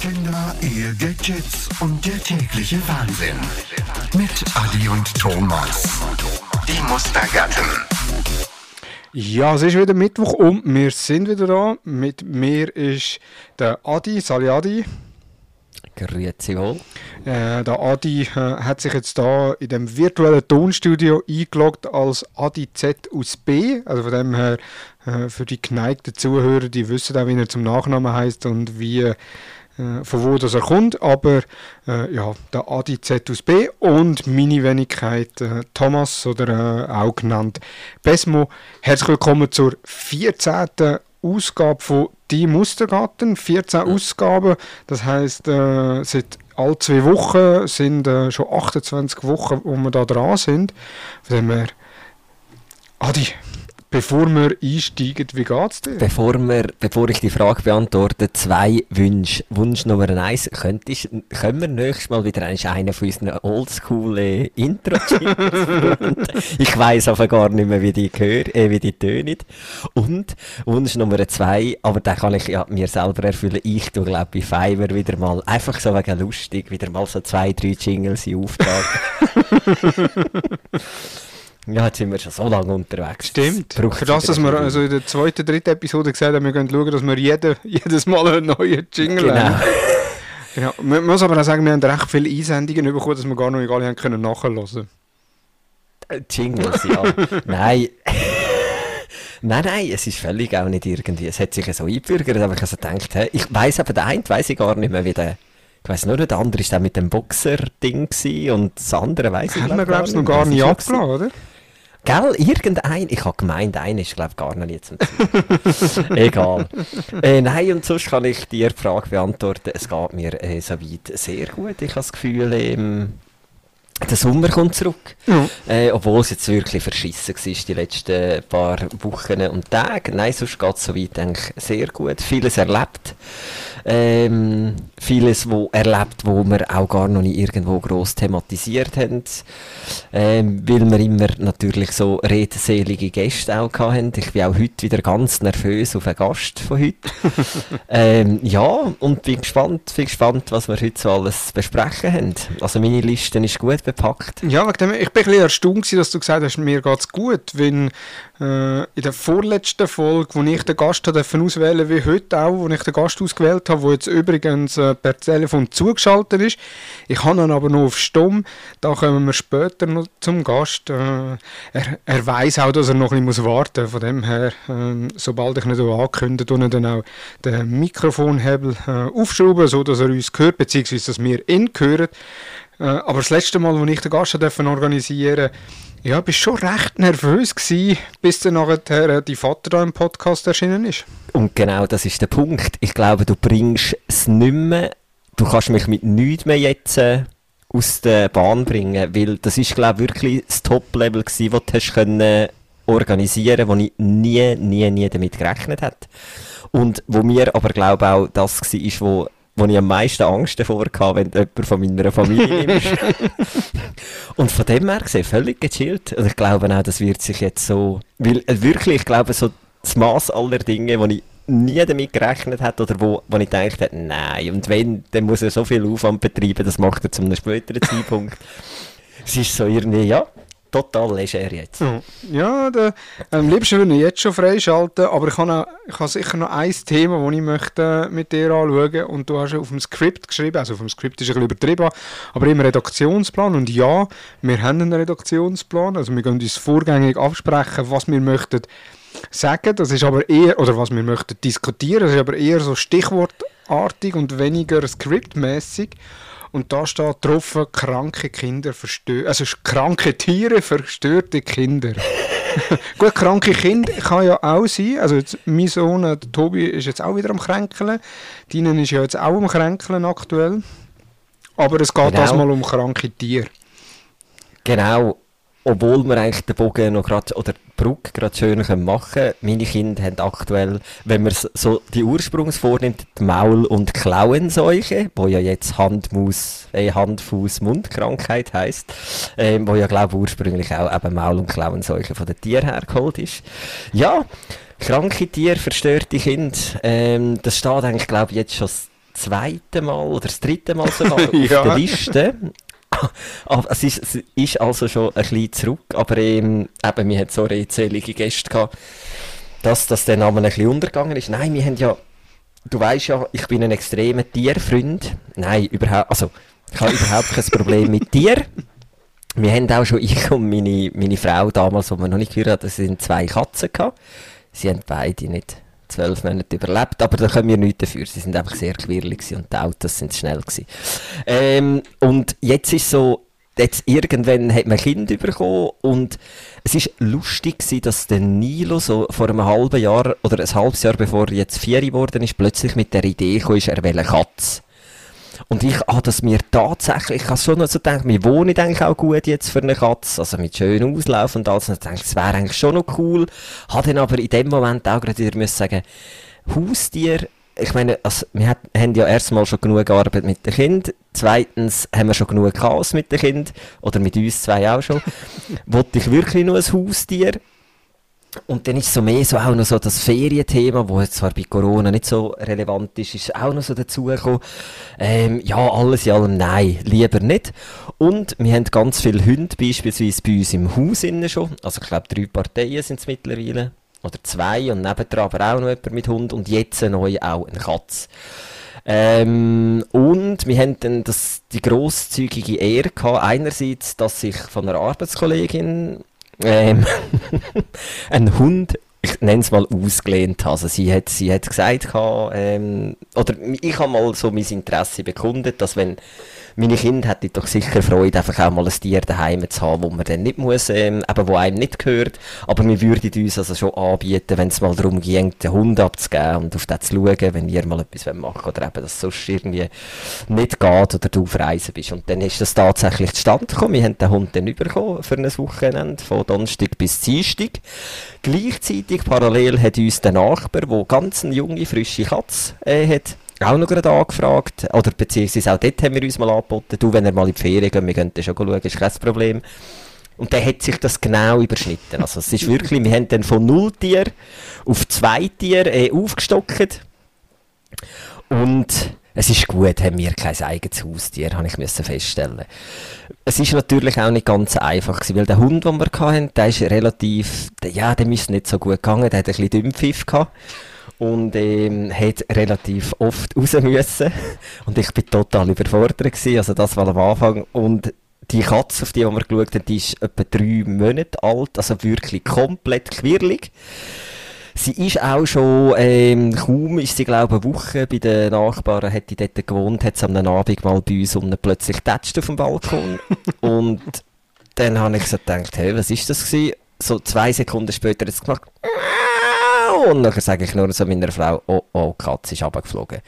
Kinder, Ehe, Gadgets und der tägliche Wahnsinn. Mit Adi und Thomas. Die Mustergatten. Ja, es ist wieder Mittwoch und wir sind wieder da. Mit mir ist der Adi, Sali Adi. Grüezi wohl. Äh, der Adi äh, hat sich jetzt da in dem virtuellen Tonstudio eingeloggt als Adi Z aus B. Also von dem her, äh, für die geneigten Zuhörer, die wissen auch, wie er zum Nachnamen heißt und wie, äh, von wo das er kommt. Aber äh, ja, der Adi Z aus B und meine Wenigkeit äh, Thomas oder äh, auch genannt Besmo. Herzlich willkommen zur 14. Ausgabe von Die Mustergarten. 14 Ausgaben, das heisst, äh, seit all zwei Wochen sind schon 28 Wochen, wo wir da dran sind. Von dem her, Adi, bevor wir einsteigen, wie geht's dir? Bevor, wir, bevor ich die Frage beantworte, zwei Wünsche. Wunsch Nummer eins, könntest, können wir nächstes Mal wieder einen von unseren oldschool äh, intro Ich weiss aber gar nicht mehr, wie die, gehör, äh, wie die tönen. Und Wunsch Nummer zwei, aber den kann ich ja mir selber erfüllen. Ich tue, glaube bei Fiverr wieder mal, einfach so wegen lustig, wieder mal so zwei, drei Jingles in Auftrag. Ja, jetzt sind wir schon so lange unterwegs. Stimmt. Für das, dass wir also in der zweiten, dritten Episode gesagt haben, wir können schauen, dass wir jede, jedes Mal einen neuen Jingle Genau. haben. Genau. Man muss aber auch sagen, wir haben recht viele Einsendungen bekommen, dass wir gar noch nicht alle haben können nachhören Äh, Jingles, ja. nein. nein, nein, es ist völlig auch nicht irgendwie. Es hat sich so eingebürgert, aber ich habe so gedacht, ich weiss aber, der eine weiss ich gar nicht mehr, wie der. Ich weiss nur, der andere war mit dem Boxer-Ding und das andere weiss ich Haben wir, glaub glaube ich, noch gar nicht abgeladen, oder? Gell, irgendein, ich habe gemeint, einer ist glaube gar noch nicht zum Ziel. Egal. Äh, nein, und sonst kann ich dir die Frage beantworten. Es geht mir äh, soweit sehr gut. Ich habe das Gefühl, ähm, der Sommer kommt zurück. Ja. Äh, obwohl es jetzt wirklich verschissen war, die letzten paar Wochen und Tage. Nein, sonst geht es soweit eigentlich sehr gut. Vieles erlebt. Ähm, vieles wo erlebt, wo wir auch gar noch nicht irgendwo gross thematisiert haben. Ähm, weil wir immer natürlich so redselige Gäste auch hatten. Ich bin auch heute wieder ganz nervös auf einen Gast von heute. ähm, ja, und bin gespannt, bin gespannt, was wir heute so alles besprechen haben. Also meine Liste ist gut bepackt. Ja, wegen dem, ich bin ein bisschen erstaunt, dass du gesagt hast, mir geht's gut, wenn in der vorletzten Folge, wo ich den Gast habe auswählen wie heute auch, wo ich den Gast ausgewählt habe, wo jetzt übrigens äh, per Telefon zugeschaltet ist. Ich habe ihn aber noch auf Stumm, da kommen wir später noch zum Gast. Äh, er er weiß auch, dass er noch ein bisschen warten muss, von dem her, äh, sobald ich ihn so ankündige, tun dann auch den Mikrofonhebel äh, aufschrauben, so dass er uns hört, beziehungsweise dass wir ihn hören. Äh, aber das letzte Mal, als ich den Gast durfte organisieren ja, bist schon recht nervös gewesen, bis dann nachher äh, die Vater da im Podcast erschienen ist. Und genau das ist der Punkt. Ich glaube, du bringst es nicht mehr, du kannst mich mit nichts mehr jetzt äh, aus der Bahn bringen, weil das ist, glaube ich, wirklich das Top-Level das du hast können organisieren, wo ich nie, nie, nie damit gerechnet hätte. Und wo mir aber, glaube ich, auch das war, wo wo ich am meisten Angst davor hatte, wenn du jemand von meiner Familie nimmst. Und von dem her gesehen, völlig gechillt. Und ich glaube auch, das wird sich jetzt so, weil äh, wirklich, ich glaube, so das Maß aller Dinge, wo ich nie damit gerechnet hätte oder wo, wo ich gedacht hätte, nein, und wenn, dann muss er so viel Aufwand betreiben, das macht er zu einem späteren Zeitpunkt. Es ist so irgendwie, ja, total leger jetzt. Ja, der, am liebsten würde ich jetzt schon freischalten, aber ich habe, ich habe sicher noch ein Thema, das ich möchte mit dir anschauen. Und du hast auf dem Skript geschrieben, also auf dem Skript ist ein bisschen übertrieben, aber im Redaktionsplan. Und ja, wir haben einen Redaktionsplan, also wir können uns vorgängig absprechen, was wir möchten sagen, das ist aber eher, oder was wir möchten diskutieren, das ist aber eher so stichwortartig und weniger skriptmäßig. Und da steht drauf, kranke Kinder verstö also kranke Tiere, verstörte Kinder. Gut, kranke Kinder kann ja auch sein. Also jetzt, mein Sohn, äh, der Tobi, ist jetzt auch wieder am Kränkeln. Deinen ist ja jetzt auch am Kränkeln aktuell. Aber es geht Genau. das mal um kranke Tiere. Genau. Obwohl wir eigentlich den Bogen noch grad, oder die Brücke gerade schön können machen können. Meine Kinder haben aktuell, wenn man so die Ursprungsform nimmt, die Maul- und Klauenseuche, wo ja jetzt Handmaus, äh, Hand-Fuß-Mund-Krankheit heisst, ähm, wo ja glaube ich ursprünglich auch eben Maul- und Klauenseuche von den Tieren hergeholt ist. Ja, kranke Tiere, verstörte Kinder, ähm, das steht eigentlich glaube ich jetzt schon das zweite Mal oder das dritte Mal sogar Ja. auf der Liste. Aber es ist, es ist also schon ein bisschen zurück, aber ähm, eben, wir hatten so redselige Gäste gehabt, dass das dann einmal ein bisschen untergegangen ist. Nein, wir haben ja, du weißt ja, ich bin ein extremer Tierfreund. Nein, überhaupt, also, ich habe überhaupt kein Problem mit Tier. Wir haben auch schon, ich und meine, meine Frau damals, wo wir noch nicht geheiratet haben, sind zwei Katzen gehabt. Sie haben beide nicht zwölf Monate überlebt, aber da können wir nichts dafür. Sie sind einfach sehr quirlig und die Autos sind schnell gewesen. Ähm, und jetzt ist so, jetzt irgendwann hat man Kind bekommen und es ist lustig gewesen, dass der Nilo so vor einem halben Jahr oder ein halbes Jahr bevor er jetzt vier geworden ist, plötzlich mit der Idee gekommen ist, er will eine Katze. Und ich habe das mir tatsächlich, ich habe schon noch so gedacht, wir wohnen eigentlich auch gut jetzt für eine Katze, also mit schönem Auslauf und alles. Und ich dachte, es wäre eigentlich schon noch cool. Habe dann aber in dem Moment auch gerade wieder müssen sagen, Haustier, ich meine, also, wir hat, haben ja erstmal schon genug Arbeit mit den Kindern. Zweitens haben wir schon genug Chaos mit den Kindern. Oder mit uns zwei auch schon. Wollte ich wirklich nur ein Haustier? Und dann ist so mehr so auch noch so das Ferienthema, wo jetzt zwar bei Corona nicht so relevant ist, ist auch noch so dazugekommen. Ähm, ja, alles in allem nein, lieber nicht. Und wir haben ganz viele Hunde, beispielsweise bei uns im Haus innen schon. Also ich glaube drei Parteien sind es mittlerweile. Oder zwei und nebendran aber auch noch jemand mit Hund und jetzt neu auch eine Katze. Ähm, und wir haben dann das, die grosszügige Ehre gehabt, einerseits, dass ich von einer Arbeitskollegin ähm, einen Hund, ich nenne es mal ausgelehnt. Also sie hat, sie hat gesagt, ähm, oder ich habe mal so mein Interesse bekundet, dass wenn meine Kinder hätten doch sicher Freude, einfach auch mal ein Tier daheim zu haben, wo man dann nicht muss, ähm, eben, wo einem nicht gehört. Aber wir würden uns also schon anbieten, wenn es mal darum ging, den Hund abzugeben und auf den zu schauen, wenn ihr mal etwas machen wollt, oder eben, dass es sonst irgendwie nicht geht oder du auf Reisen bist. Und dann ist das tatsächlich zustande gekommen. Wir haben den Hund dann bekommen für ein Wochenende, von Donnerstag bis Dienstag. Gleichzeitig, parallel, hat uns der Nachbar, der ganz eine junge, frische Katze äh, hat, auch noch gerade angefragt, oder beziehungsweise auch dort haben wir uns mal angeboten, du, wenn er mal in die Ferien geht, wir können dann schon schauen, ist kein Problem. Und dann hat sich das genau überschnitten. Also es ist wirklich, wir haben dann von null Tier auf zwei Tier äh, aufgestockt. Und es ist gut, haben wir kein eigenes Haustier, habe ich müssen feststellen. Es ist natürlich auch nicht ganz einfach gewesen, weil der Hund, den wir hatten, der ist relativ, ja, der ist nicht so gut gegangen, der hat ein bisschen Dünnpfiff gehabt und ähm, hat relativ oft raus müssen. Und ich bin total überfordert gewesen, also das war am Anfang. Und die Katze, auf die, wir geschaut haben, die ist etwa drei Monate alt, also wirklich komplett quirlig. Sie ist auch schon, ähm, kaum ist sie, glaube ich, eine Woche bei den Nachbarn, hat die dort gewohnt, hat sie am Abend mal bei uns und plötzlich tätscht auf dem Balkon. und dann habe ich so gedacht, hey, was ist das gewesen? So zwei Sekunden später hat es gemacht, und dann sage ich nur so meiner Frau, oh, oh, die Katze ist runtergeflogen.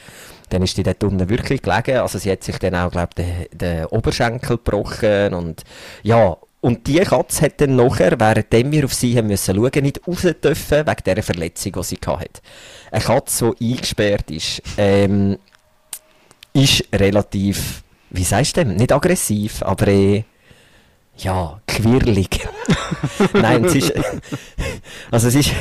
Dann ist die dort unten wirklich gelegen, also sie hat sich dann auch, glaube ich, den, Oberschenkel gebrochen und ja, und die Katze hat dann nachher, währenddem wir auf sie haben müssen schauen, nicht raus dürfen, wegen dieser Verletzung, die sie hatte. Eine Katze, die eingesperrt ist, ähm, ist relativ, wie sagst du denn, nicht aggressiv, aber äh, ja, quirlig. Nein, es ist, also es ist,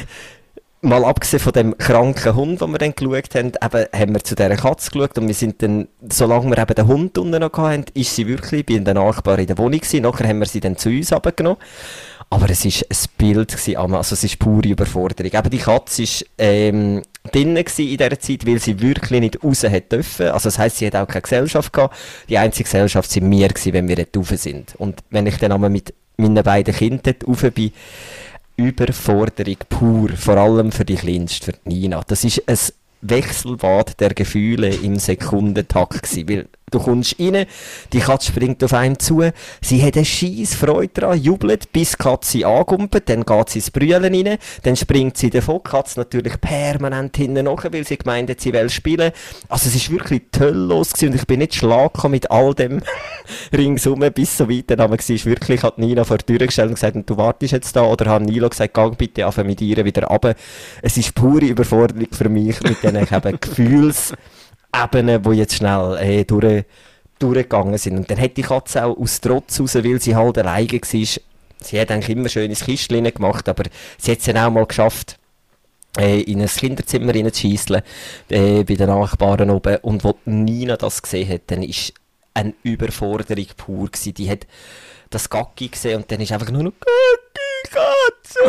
mal abgesehen von dem kranken Hund, den wir dann geschaut haben, eben, haben wir zu dieser Katze geschaut und wir sind dann, solange wir eben den Hund unten noch hatten, ist sie wirklich bei den Nachbarn in der Wohnung gewesen. Nachher haben wir sie dann zu uns abgenommen. Aber es war ein Bild, gewesen, also es ist pure Überforderung. Eben die Katze war ähm, drinnen in dieser Zeit, weil sie wirklich nicht raus dürfen. Also das heisst, sie hat auch keine Gesellschaft gehabt. Die einzige Gesellschaft waren wir gewesen, wenn wir dort rauf sind. Und wenn ich dann einmal mit meinen beiden Kindern dort rauf bin, Überforderung pur, vor allem für die Kleinste, für die Nina. Das ist ein Wechselbad der Gefühle im Sekundentakt du kommst rein, die Katze springt auf einen zu, sie hat eine scheisse Freude daran, jubelt, bis die Katze angumpelt, dann geht sie ins Brüllen rein, dann springt sie davon, die Katze natürlich permanent hinten nach, weil sie gemeint hat, sie will spielen. Also es ist wirklich toll los gewesen und ich bin nicht schlag mit all dem ringsum, bis so weit dann war, wirklich hat Nina vor die Tür gestellt und gesagt, du wartest jetzt da, oder hat Nilo gesagt, gang bitte auf mit ihr wieder runter. Es ist pure Überforderung für mich mit diesen eben Gefühls Ebenen, die jetzt schnell äh, durch, durchgegangen sind. Und dann hat die Katze auch aus Trotz raus, weil sie halt alleine war, sie hat eigentlich immer schön ins Kistchen gemacht, aber sie hat es dann auch mal geschafft, äh, in ein Kinderzimmer reinzuschiessen, äh, bei den Nachbarn oben. Und wo Nina das gesehen hat, dann ist eine Überforderung pur gewesen. Die hat das Gacki gesehen und dann ist einfach nur noch Gacki, Katze!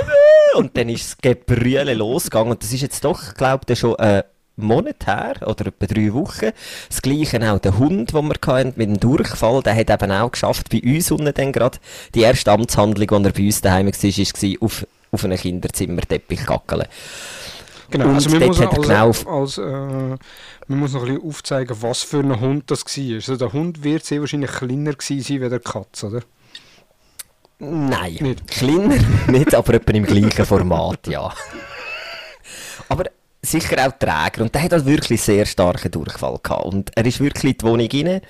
und dann ist das Gebrülle losgegangen. Und das ist jetzt doch, glaube ich, schon ein Monat her, oder etwa drei Wochen. Das gleiche auch der Hund, den wir hatten, mit dem Durchfall, der hat eben auch geschafft, bei uns unten dann gerade, die erste Amtshandlung, die er bei uns daheim war, war auf, auf einen Kinderzimmerteppich gackeln. Genau, Und also man muss, als, genau als, äh, man muss noch ein bisschen aufzeigen, was für ein Hund das war. Also der Hund wird sehr wahrscheinlich kleiner gewesen sein wie der Katze, oder? Nein, Nicht. kleiner nicht, aber etwa im gleichen Format, ja. aber sicher auch träger und der hat halt wirklich sehr starken Durchfall gehabt und er ist wirklich in die Wohnung rein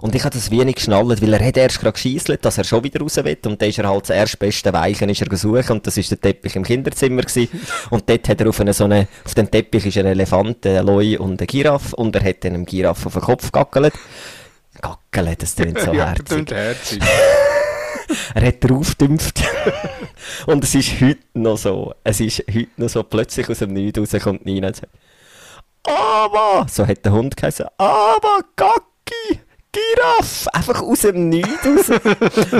und ich habe das wenig geschnallt, weil er hat erst gerade geschiesselt, dass er schon wieder raus will und dann ist er halt das erstbeste Weichen ist er gesucht und das ist der Teppich im Kinderzimmer gewesen. und dort hat er auf, eine, so eine, auf dem Teppich ist ein Elefant, ein Loi und ein Giraffe und er hat dann einem Giraffe auf den Kopf gackelt. Gackelt, das klingt so ja, herzig. klingt herzig. Er hat drauf gedümpft. und es ist heute noch so. Es ist heute noch so. Plötzlich aus dem Nichts raus kommt Nina und sagt, aber, so hat der Hund geheißen, aber Gacki, Giraffe, einfach aus dem Nichts raus.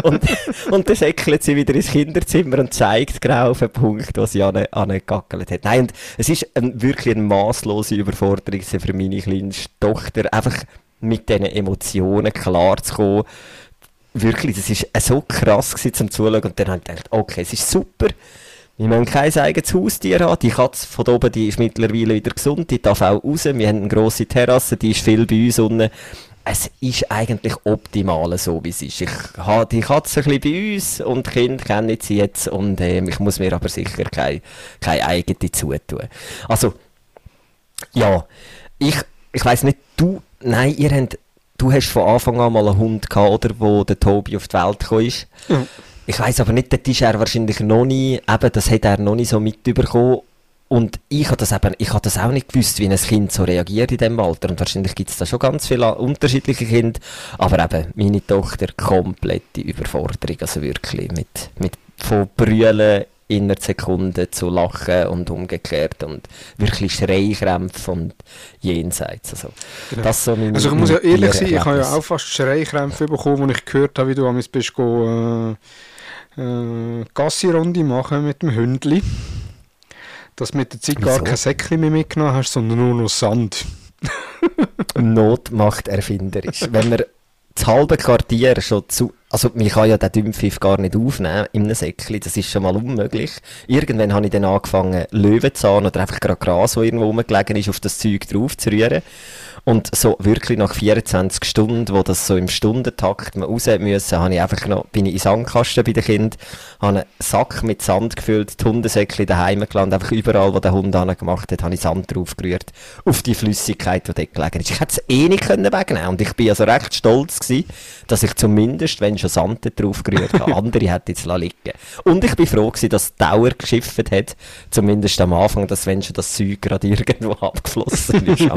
und, und dann säckelt sie wieder ins Kinderzimmer und zeigt genau auf den Punkt, wo sie an angegackelt hat. Nein, und es ist ein, wirklich eine masslose Überforderung für meine kleinste Tochter, einfach mit diesen Emotionen klarzukommen wirklich, das ist äh, so krass gewesen, zum Zuschauen. Und dann habe ich gedacht, okay, es ist super. Wir müssen kein eigenes Haustier haben. Die Katze von oben, die ist mittlerweile wieder gesund. Die darf auch raus. Wir haben eine grosse Terrasse, die ist viel bei uns unten. Es ist eigentlich optimal, so wie es ist. Ich habe die Katze ein bisschen bei uns und die Kinder kenne ich sie jetzt. Und ähm, ich muss mir aber sicher keine, keine eigene zutun. Also, ja, ich, ich weiss nicht, du, nein, ihr habt, du hast von Anfang an mal einen Hund gehabt, oder, wo der Tobi auf die Welt gekommen ist. Ja. Ich weiss aber nicht, dort ist er wahrscheinlich noch nie, eben, das hat er noch nicht so mitbekommen. Und ich habe das eben, ich habe das auch nicht gewusst, wie ein Kind so reagiert in diesem Alter. Und wahrscheinlich gibt es da schon ganz viele unterschiedliche Kinder. Aber eben, meine Tochter, komplette Überforderung. Also wirklich mit, mit von Brüllen in einer Sekunde zu lachen und umgekehrt und wirklich Schreikrämpfe und jenseits. Also, Genau. das so Also ich muss ja ehrlich sein, ich habe ja auch fast Schreikrämpfe bekommen, als ich gehört habe, wie du einmal bist go, äh, äh, Gassi-Runde machen mit dem Hündli. Dass du mit der Zeit gar Wieso? kein Säckchen mehr mitgenommen hast, sondern nur noch Sand. Not macht erfinderisch. Wenn man das halbe Quartier schon zu. Also, man kann ja den Dümpfiff gar nicht aufnehmen in einem Säckchen, das ist schon mal unmöglich. Irgendwann habe ich dann angefangen, Löwenzahn oder einfach gerade Gras, das irgendwo rumgelegen ist, auf das Zeug drauf zu rühren. Und so wirklich nach 24 Stunden, wo das so im Stundentakt man raus müssen, habe ich einfach noch, bin ich in Sandkasten bei den Kindern, habe einen Sack mit Sand gefüllt, die Hundesäckchen daheim gelassen, einfach überall, wo der Hund gemacht hat, habe ich Sand drauf gerührt, auf die Flüssigkeit, die dort gelegen ist. Ich hätte es eh nicht können und ich bin also recht stolz gewesen, dass ich zumindest, wenn schon Sand dort drauf gerührt habe, andere hätte jetzt liegen Und ich bin froh gewesen, dass Dauer geschifft hat, zumindest am Anfang, dass wenn schon das Zeug gerade irgendwo abgeflossen ist.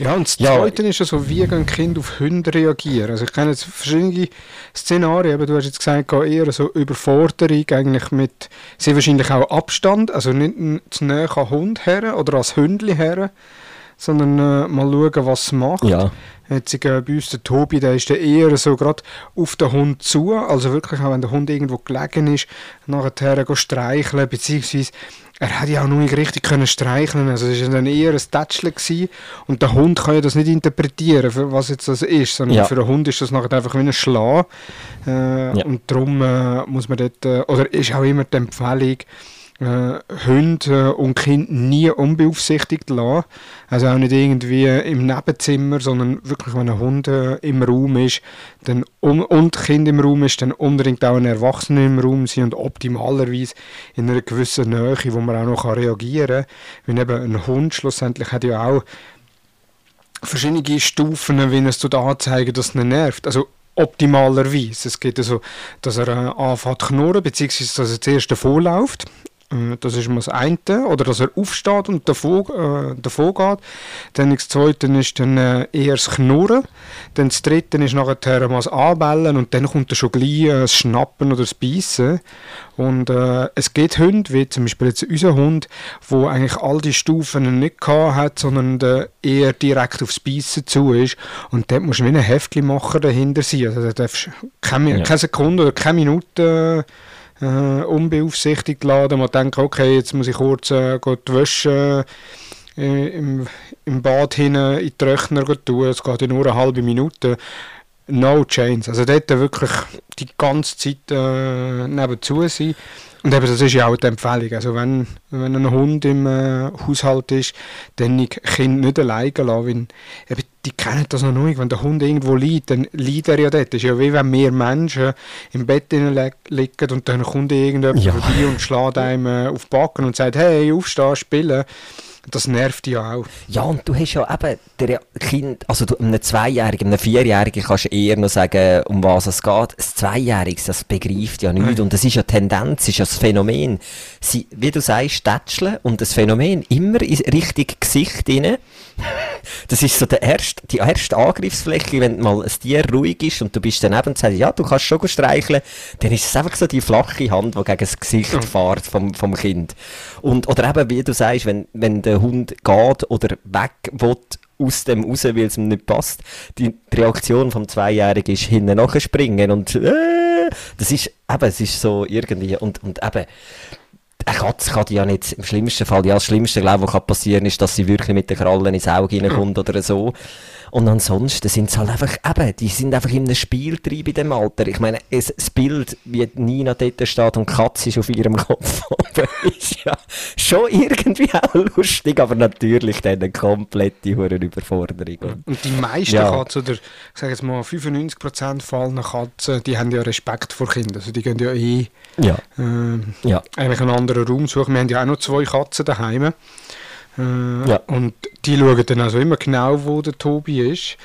Ja, und das Ja. Zweite ist ja so, wie gehen Kinder auf Hunde reagieren. Also ich kenne jetzt verschiedene Szenarien, aber du hast jetzt gesagt, eher so Überforderung eigentlich mit sehr wahrscheinlich auch Abstand, also nicht zu näher an Hund her oder als Hündli her, sondern äh, mal schauen, was es macht. ja. Jetzt äh, bei uns der Tobi, der ist dann eher so gerade auf den Hund zu, also wirklich auch wenn der Hund irgendwo gelegen ist, nachher streicheln, beziehungsweise er hat ja auch noch nicht richtig können streicheln, also es war dann eher ein gewesen. und der Hund kann ja das nicht interpretieren, für was jetzt das ist, sondern Ja. für den Hund ist das nachher einfach wie ein Schlag äh, Ja. und darum äh, muss man dort, äh, oder ist auch immer die Empfehlung, äh, Hunde und Kinder nie unbeaufsichtigt lassen. Also auch nicht irgendwie im Nebenzimmer, sondern wirklich, wenn ein Hund äh, im Raum ist dann um, und Kind im Raum ist, dann unbedingt auch ein Erwachsener im Raum sein und optimalerweise in einer gewissen Nähe, wo man auch noch reagieren kann. Weil eben ein Hund schlussendlich hat ja auch verschiedene Stufen, wie es dort anzeigen, dass es ihn nervt. Also optimalerweise. Es geht also, dass er äh, anfängt zu knurren, beziehungsweise dass er zuerst davonläuft Das ist mal das eine. Oder dass er aufsteht und davon, äh, davon geht. Dann das zweite ist dann äh, eher das Knurren. Dann das dritte ist nachher mal das Anbellen und dann kommt dann schon gleich äh, das Schnappen oder das Beißen. Und äh, es gibt Hunde, wie zum Beispiel jetzt unser Hund, wo eigentlich all die Stufen nicht gehabt hat, sondern äh, eher direkt aufs Beißen zu ist. Und dort musst du wie ein Heftchen machen dahinter sein. Also da darfst du keine, Ja. keine Sekunde oder keine Minute äh, unbeaufsichtigt laden. Man denkt, okay, jetzt muss ich kurz äh, die Wäsche äh, im, im Bad hinein in den gehen tun. Es geht ja nur eine halbe Minute. No chance. Also dort wirklich die ganze Zeit äh, nebenzu sein. Und eben, das ist ja auch die Empfehlung. Also wenn, wenn ein Hund im äh, Haushalt ist, dann die Kinder nicht alleine lassen. Weil, eben, die kennen das noch nicht. Wenn der Hund irgendwo liegt, dann liegt er ja dort. Das ist ja wie wenn mehr Menschen im Bett liegen und dann kommt irgendjemand Ja. vorbei und schlägt einem äh, auf die Backen und sagt, hey, aufstehen, spielen. Das nervt ja auch. Ja, und du hast ja eben der Kind, also du, einem Zweijährigen, einem Vierjährigen kannst du eher noch sagen, um was es geht. Ein Zweijähriges, das begreift ja nichts. Nein. Und das ist ja Tendenz, ist ja das Phänomen. Sie, wie du sagst, tätscheln und das Phänomen immer in Richtung Gesicht rein. Das ist so der erste, die erste Angriffsfläche, wenn mal ein Tier ruhig ist und du bist daneben und sagst, ja, du kannst schon streicheln, dann ist es einfach so die flache Hand, die gegen das Gesicht fährt vom, vom Kind. Und, oder eben, wie du sagst, wenn, wenn der Hund geht oder weg will, aus dem raus, weil es ihm nicht passt, die, Reaktion vom Zweijährigen ist hinten nachspringen und äh, das ist eben, es ist so irgendwie und, und eben eine Katze kann die ja nicht, im schlimmsten Fall, ja, das Schlimmste, glaube ich, was kann passieren ist, dass sie wirklich mit den Krallen ins Auge reinkommt oder so. Und ansonsten sind es halt einfach, eben, die sind einfach in einem Spieltrieb in dem Alter. Ich meine, es, das Bild, wie Nina dort steht und Katze ist auf ihrem Kopf, oben, ist ja schon irgendwie auch lustig, aber natürlich dann eine komplette Überforderung. Und die meisten Ja. Katzen, oder ich sage jetzt mal 95% von allen Katzen, die haben ja Respekt vor Kindern. Also die gehen ja eh Ja, ähm, ja. eigentlich einen anderen Raum suchen. Wir haben ja auch noch zwei Katzen daheim. Äh, Ja. Und die schauen dann also immer genau, wo der Tobi ist.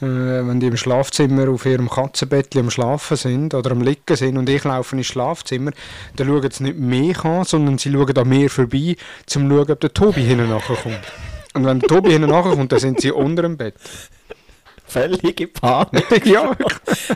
Äh, wenn die im Schlafzimmer auf ihrem Katzenbett am Schlafen sind oder am Liegen sind und ich laufe ins Schlafzimmer, dann schauen sie nicht mich an, sondern sie schauen an mir vorbei, um zu schauen, ob der Tobi hinten nachkommt. Und wenn der Tobi hinten nachkommt, dann sind sie unter dem Bett. Völlige Panik. ja,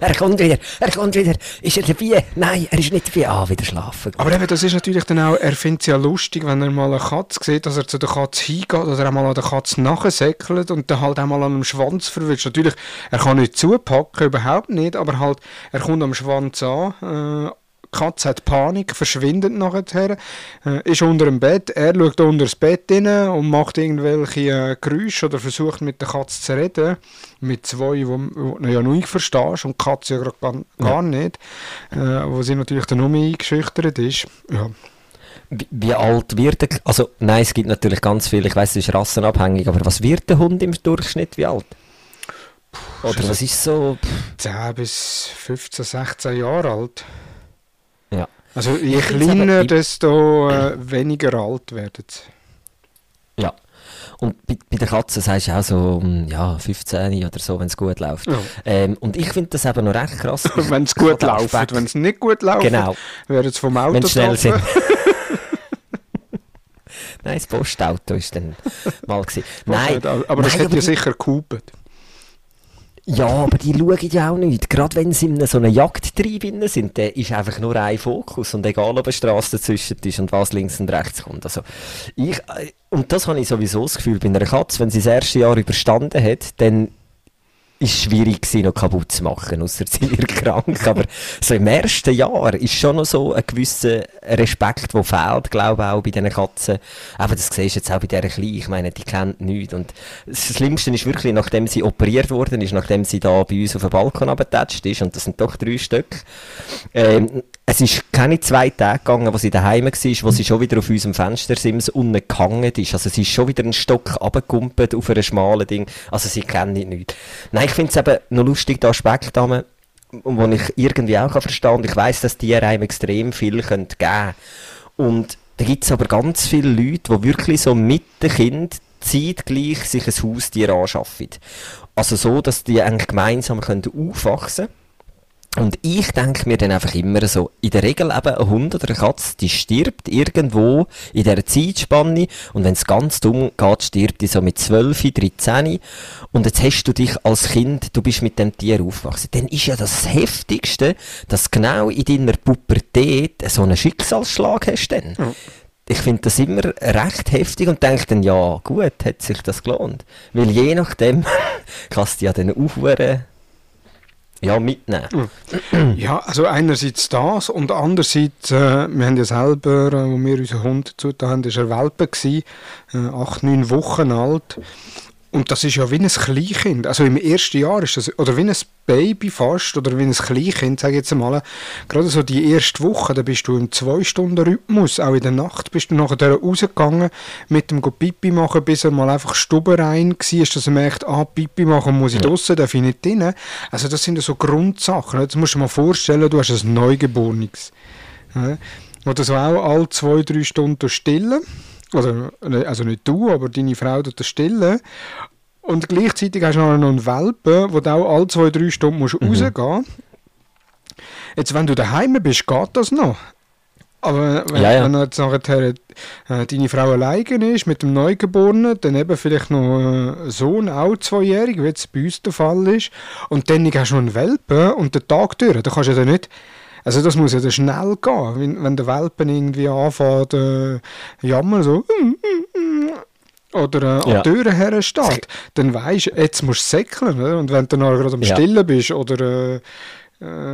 Er kommt wieder, er kommt wieder. Ist er dabei? Nein, er ist nicht dabei. Ah, wieder schlafen. Aber eben, das ist natürlich dann auch, er findet es ja lustig, wenn er mal eine Katze sieht, dass er zu der Katze hingeht oder einmal an der Katze nachsäckelt und dann halt einmal an einem Schwanz verwischt. Natürlich, er kann nicht zupacken, überhaupt nicht, aber halt, er kommt am Schwanz an, äh, Katze hat Panik, verschwindet nachher, äh, ist unter dem Bett, er schaut unter das Bett rein und macht irgendwelche äh, Geräusche oder versucht mit der Katze zu reden, mit zwei, wo, wo du ja noch nicht verstehst und die Katze ja gar, gar nicht, äh, wo sie natürlich dann noch mehr eingeschüchtert ist. Ja. Wie, wie alt wird der, also nein, es gibt natürlich ganz viel, ich weiß, es ist rassenabhängig, aber was wird der Hund im Durchschnitt, wie alt? Oder was ist so, pff, 10 bis 15, 16 Jahre alt. Also je find's kleiner, ich- desto äh, weniger alt werden sie. Ja. Und bei, bei der Katze sagst du auch so, ja, 15 oder so, wenn es gut läuft. Ja. Ähm, und ich finde das eben noch recht krass. Ich- Wenn es ich gut läuft. Wenn es nicht gut läuft, Genau. werden sie vom Auto Wenn sie schnell sind. Nein, das Postauto ist dann mal gewesen. Nein, aber das nein, hätte ja sicher gehupet. Ja, aber die schauen ja auch nicht. Gerade wenn sie in so einem Jagdtrieb drin sind, dann ist einfach nur ein Fokus. Und egal, ob eine Straße dazwischen ist und was links und rechts kommt. Also, ich, äh, und das habe ich sowieso das Gefühl bei einer Katze, wenn sie das erste Jahr überstanden hat, dann ist schwierig, sie noch kaputt zu machen, außer sie wird krank. Aber so im ersten Jahr ist schon noch so ein gewisser Respekt, der fehlt, glaube ich, auch bei diesen Katzen. Aber das siehst du jetzt auch bei dieser Kleinen. Ich meine, die kennt nichts. Und das Schlimmste ist wirklich, nachdem sie operiert worden ist, nachdem sie da bei uns auf dem Balkon abgetatscht ist, und das sind doch drei Stück, ähm, es ist keine zwei Tage gegangen, wo sie daheim war, wo sie schon wieder auf unserem Fenstersims unten gehangen ist. Also sie ist schon wieder einen Stock abgekumpelt auf einem schmalen Ding. Also sie kennt nichts. Nein, ich finde es eben noch lustig, der Aspekt, den den ich irgendwie auch kann verstehen kann. Ich weiss, dass Tiere einem extrem viel geben können. Und da gibt es aber ganz viele Leute, die wirklich so mit dem Kind zeitgleich sich ein Haustier anschaffen. Also so, dass die eigentlich gemeinsam aufwachsen können. Und ich denke mir dann einfach immer so, in der Regel eben ein Hund oder eine Katze, die stirbt irgendwo in dieser Zeitspanne und wenn es ganz dumm geht, stirbt die so mit 12, 13 und jetzt hast du dich als Kind, du bist mit dem Tier aufgewachsen, dann ist ja das Heftigste, dass genau in deiner Pubertät so einen Schicksalsschlag hast dann. Ja. Ich finde das immer recht heftig und denke dann, ja gut, hat sich das gelohnt. Weil je nachdem kannst du ja dann aufhören, ja, mitnehmen. Ja, also einerseits das und andererseits, äh, wir haben ja selber, äh, wo wir unseren Hund zugetan haben, war er Welpe, äh, acht, neun Wochen alt. Und das ist ja wie ein Kleinkind. Also im ersten Jahr ist das, oder wie ein Baby fast, oder wie ein Kleinkind, sage ich jetzt mal. Gerade so die erste Woche, da bist du im Zwei-Stunden-Rhythmus. Auch in der Nacht bist du nachher rausgegangen, mit dem Pipi machen, bis er mal einfach stubenrein war, dass er merkt, ah, Pipi machen muss ich draussen, darf ich nicht drin. Also das sind ja so Grundsachen. Jetzt musst du dir mal vorstellen, du hast ein Neugeborenes. Ja, du so auch alle zwei, drei Stunden stillen. Also, also nicht du, aber deine Frau tut das stillen. Und gleichzeitig hast du noch einen Welpen, wo du auch alle zwei, drei Stunden musst Mhm. rausgehen Jetzt, wenn du daheim bist, geht das noch. Aber wenn, Ja, ja. wenn jetzt nachher äh, deine Frau alleine ist mit dem Neugeborenen, dann eben vielleicht noch äh, Sohn, auch zweijährig, wie jetzt bei uns der Fall ist, und dann hast du noch einen Welpen und den Tag durch, dann kannst du ja dann nicht also das muss ja dann schnell gehen, wenn, wenn der Welpen irgendwie anfängt äh, jammern, so oder äh, Ja. an Türen her steht, dann weisst du, jetzt musst du säckeln. Oder? Und wenn du dann gerade am Ja. Stillen bist oder äh, äh,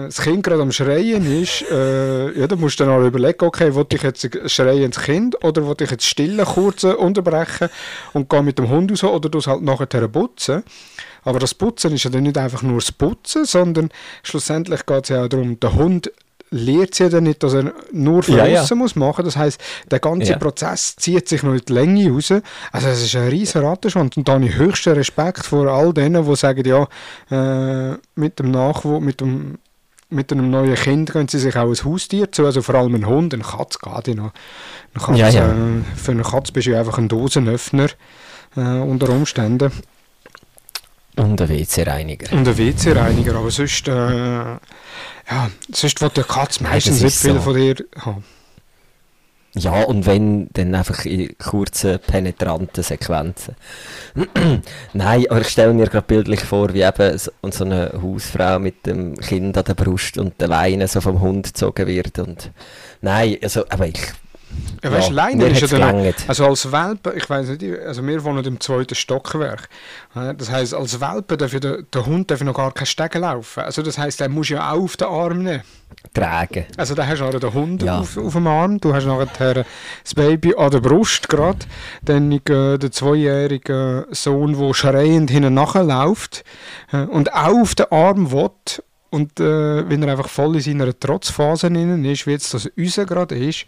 das Kind gerade am Schreien ist, äh, ja, dann musst du dann auch überlegen, okay, will ich jetzt ein schreiendes Kind oder will ich jetzt Stillen kurz unterbrechen und gehe mit dem Hund raus oder du es halt nachher putzen. Aber das Putzen ist ja dann nicht einfach nur das Putzen, sondern schlussendlich geht es ja auch darum, der Hund lernt ja dann nicht, dass er nur von Ja, ja. außen muss machen. Das heißt, der ganze Ja. Prozess zieht sich noch in die Länge raus. Also es ist ein riesen Rattenschwanz. Und da habe ich höchsten Respekt vor all denen, die sagen, ja, äh, mit dem Nachwuchs, mit dem mit einem neuen Kind können sie sich auch ein Haustier zu, also vor allem ein Hund, eine Katze geht ja noch. Eine Katze, Ja, ja. Äh, für eine Katze bist du ja einfach ein Dosenöffner äh, unter Umständen. Und ein WC-Reiniger. Und ein WC-Reiniger, aber sonst, äh, ja, sonst will der Katze Nein, meistens nicht viel so. von dir haben. Ja, und wenn, dann einfach in kurzen, penetranten Sequenzen. Nein, aber ich stelle mir gerade bildlich vor, wie eben so, und so eine Hausfrau mit dem Kind an der Brust und der Leine so vom Hund gezogen wird und... Nein, also, aber ich... Ja, weißt Ja, Leiner mir ist ja dann, also als Welpe, ich weiß nicht, also wir wohnen im zweiten Stockwerk. Das heißt, als Welpe darf ja der, der Hund darf noch gar keine Stege laufen. Also das heißt, der muss ja auch auf den Arm nehmen. Tragen. Also da hast du den Hund Ja. auf, auf dem Arm, du hast nachher das Baby an der Brust gerade, dann äh, der zweijährige Sohn, der schreiend hinten nachläuft äh, und auch auf den Arm will. Und äh, wenn er einfach voll in seiner Trotzphase ist, wie jetzt das unser gerade ist,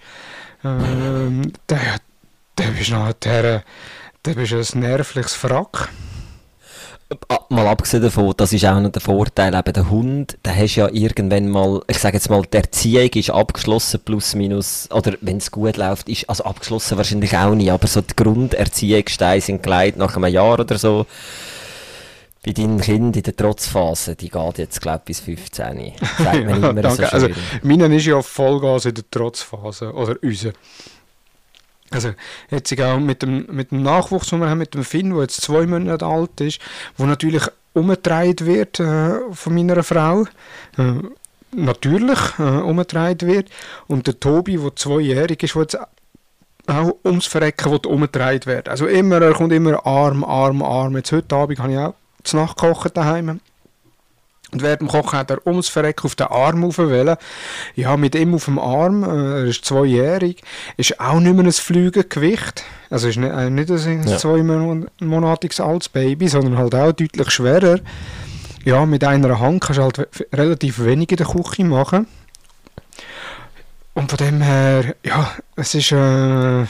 ähm, der, der bist nachher der bist ein nervliches Frack. Ah, Mal abgesehen davon, das ist auch noch der Vorteil, eben der Hund, der hast ja irgendwann mal, ich sage jetzt mal, die Erziehung ist abgeschlossen, plus minus, oder wenn es gut läuft, ist, also abgeschlossen wahrscheinlich auch nicht, aber so die Grunderziehungssteine sind gelegt nach einem Jahr oder so. Bei deinem Kind in der Trotzphase, die geht jetzt, glaube ich, bis 15. Sagt man Ja, immer danke. so schön. Also, meinen ist ja Vollgas in der Trotzphase. Oder unser. Also, jetzt auch mit dem, mit dem Nachwuchs, den wir haben, mit dem Finn, der jetzt zwei Monate alt ist, wo natürlich umgetragen wird äh, von meiner Frau. Äh, natürlich äh, umgetragen wird. Und der Tobi, der zweijährig ist, der jetzt auch ums Verrecken umgetragen werden. Also immer, er kommt immer Arm, Arm, Arm. Jetzt heute Abend habe ich auch zu Nacht gekocht daheim. Und während dem Kochen hat er ums Verrecken auf den Arm raufwählen. Ja, mit ihm auf dem Arm, äh, er ist zweijährig, ist auch nicht mehr ein Flügelgewicht. Also ist nicht, äh, nicht ein Ja. zweimonatiges altes Baby, sondern halt auch deutlich schwerer. Ja, mit einer Hand kannst du halt relativ wenig in der Küche machen. Und von dem her, ja, es ist, äh,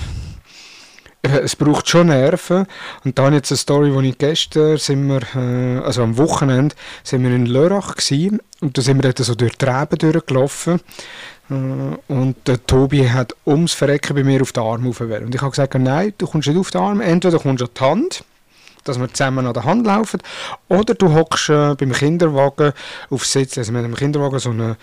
es braucht schon Nerven. Und dann jetzt eine Story, wo ich gestern, sind wir, äh, also am Wochenende, sind wir in Lörrach gewesen, und da sind wir dort so durch die Reben durchgelaufen. Äh, und der Tobi hat ums Verrecken bei mir auf den Arm raufgewählt. Und ich habe gesagt, nein, du kommst nicht auf den Arm, entweder kommst du an die Hand, dass wir zusammen an der Hand laufen. Oder du hockst äh, beim Kinderwagen auf Sitz, also mit dem Kinderwagen so eine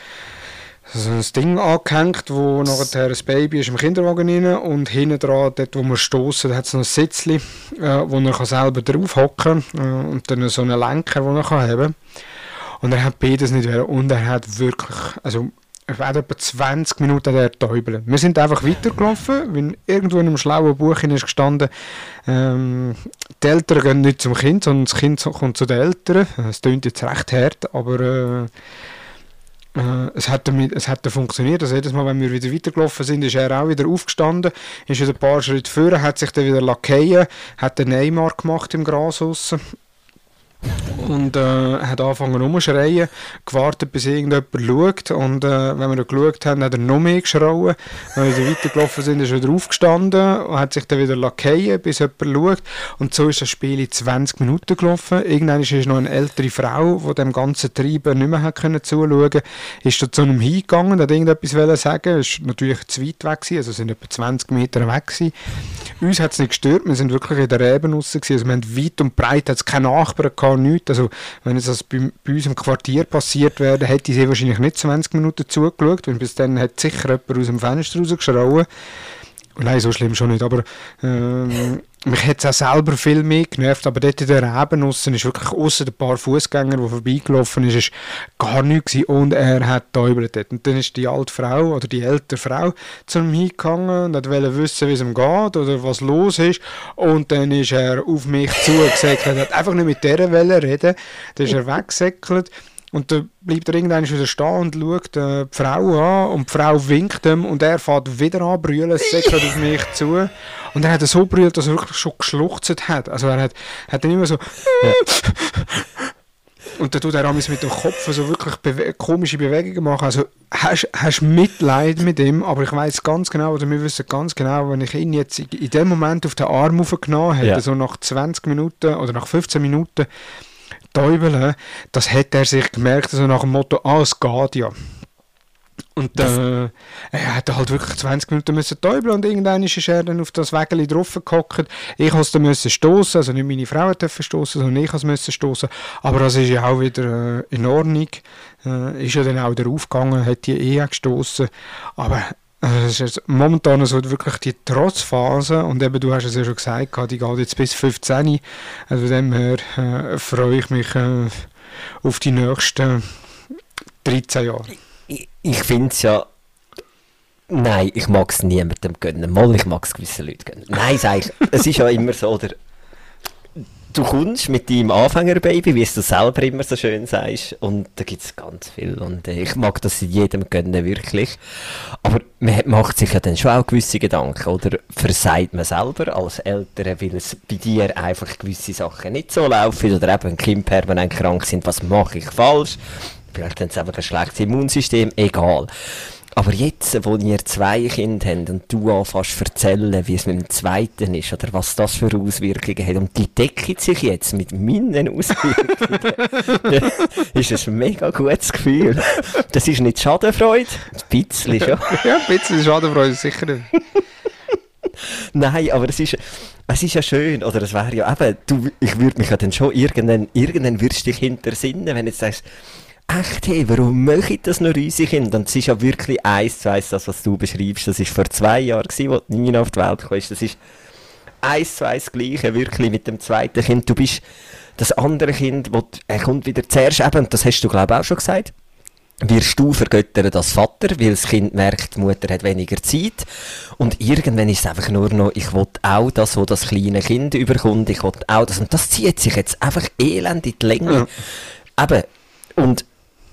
so ein Ding angehängt, wo nachher ein Baby ist im Kinderwagen rein und hinten dran, dort wo wir stoßen, hat es noch ein Sitzli, äh, wo er selber drauf hocken äh, und dann so einen Lenker, den er kann Und er hat beides nicht mehr und er hat wirklich, also er hat etwa 20 Minuten der Täubel. Wir sind einfach weitergelaufen, weil irgendwo in einem schlauen Buch ist gestanden, ähm, die Eltern gehen nicht zum Kind, sondern das Kind kommt zu den Eltern. Es klingt jetzt recht hart, aber äh, äh, es, hat damit, es hat funktioniert. Also jedes Mal, wenn wir wieder weitergelaufen sind, ist er auch wieder aufgestanden, ist wieder ein paar Schritte vorher, hat sich dann wieder lackieren, hat den Neymar gemacht im Gras aussen und äh, hat angefangen rumzuschreien, gewartet, bis irgendjemand schaut und äh, wenn wir geschaut haben, hat er noch mehr geschrauen. Wenn wir weitergelaufen sind, ist er wieder aufgestanden und hat sich dann wieder lackieren, bis jemand schaut und so ist das Spiel in 20 Minuten gelaufen. Irgendwann ist noch eine ältere Frau, die dem ganzen Treiben nicht mehr können zuschauen ist da zu einem hingegangen, hat irgendetwas sagen ist natürlich zu weit weg gewesen, also sind etwa 20 Meter weg gewesen. Uns hat es nicht gestört, wir sind wirklich in der Reben raus also wir haben weit und breit keine Nachbarn gehabt, nichts. Also, wenn es das bei, bei uns im Quartier passiert wäre, hätte sie wahrscheinlich nicht 20 Minuten zugeschaut, weil bis dann hat sicher jemand aus dem Fenster rausgeschrauen. Nein, so schlimm schon nicht, aber ähm, mich hat es auch selber viel mehr genervt, aber dort in der Reben aussen ist wirklich außer ein paar Fußgänger, die vorbeigelaufen ist, ist gar nichts gewesen. und er hat täubelt Und dann ist die alte Frau oder die ältere Frau zu ihm hingegangen und wollte wissen, wie es ihm geht oder was los ist. Und dann ist er auf mich zugesäckelt, hat einfach nicht mit der reden, dann ist er weggesäckelt und dann bleibt er irgendwann wieder stehen und schaut äh, die Frau an und die Frau winkt ihm und er fährt wieder an brüllen, es säckelt auf mich zu. Und er hat so brüllt, dass er wirklich schon geschluchzt hat. Also er hat, hat dann immer so... Ja. Und dann tut er mit dem Kopf so wirklich bewe komische Bewegungen machen. Also hast du Mitleid mit ihm, aber ich weiß ganz genau, oder wir wissen ganz genau, wenn ich ihn jetzt in dem Moment auf den Arm aufgenommen hätte, ja. so nach 20 Minuten oder nach 15 Minuten, Teubeln, das hat er sich gemerkt, also nach dem Motto, ah, es geht ja. Und äh, er hat halt wirklich 20 Minuten müssen täubeln und irgendwann ist er dann auf das Wägeli drauf gehockt. Ich musste müssen stoßen, also nicht meine Frau dürfen stoßen, sondern ich musste stoßen. Aber das ist ja auch wieder äh, in Ordnung. Äh, ist ja dann auch wieder aufgegangen, hat die Ehe gestoßen. Aber also es ist momentan so wirklich die Trotzphase und eben, du hast es ja schon gesagt, die geht jetzt bis 15. Also von dem her äh, freue ich mich äh, auf die nächsten 13 Jahre. Ich, ich finde es ja Nein, ich mag es niemandem gönnen. Mal, ich mag es gewissen Leuten gönnen. Nein, sag ich, es ist ja immer so, oder du kommst mit deinem Anfängerbaby, wie du selber immer so schön sagst, und da gibt es ganz viel. Und äh, ich mag das jedem gönnen, wirklich. Aber man macht sich ja dann schon auch gewisse Gedanken, oder versagt man selber als Eltern, weil es bei dir einfach gewisse Sachen nicht so laufen, oder eben ein Kind permanent krank sind, was mache ich falsch? Vielleicht haben sie einfach ein schlechtes Immunsystem, egal. Aber jetzt, wo ihr zwei Kinder habt und du anfängst zu erzählen, wie es mit dem zweiten ist oder was das für Auswirkungen hat und die decken sich jetzt mit meinen Auswirkungen, ist es ein mega gutes Gefühl. Das ist nicht Schadenfreude, ein bisschen schon. ja, ein bisschen Schadenfreude, sicher nicht. Nein, aber es ist, es ist ja schön, oder es wäre ja eben, du, ich würde mich ja dann schon irgendwann, irgendwann du dich hintersinnen, wenn du jetzt sagst, echt, hey, warum möchte ich das noch unsere Kinder? Und es ist ja wirklich eins zu eins das, was du beschreibst. Das war vor zwei Jahren, als Nina auf die Welt kam. Das ist eins zu eins das Gleiche, wirklich mit dem zweiten Kind. Du bist das andere Kind, wo er kommt wieder zuerst eben, und das hast du glaube ich auch schon gesagt, wirst du vergöttern das Vater, weil das Kind merkt, die Mutter hat weniger Zeit. Und irgendwann ist es einfach nur noch, ich will auch das, was das kleine Kind überkommt, ich will auch das. Und das zieht sich jetzt einfach elend in die Länge. Ja. Eben, und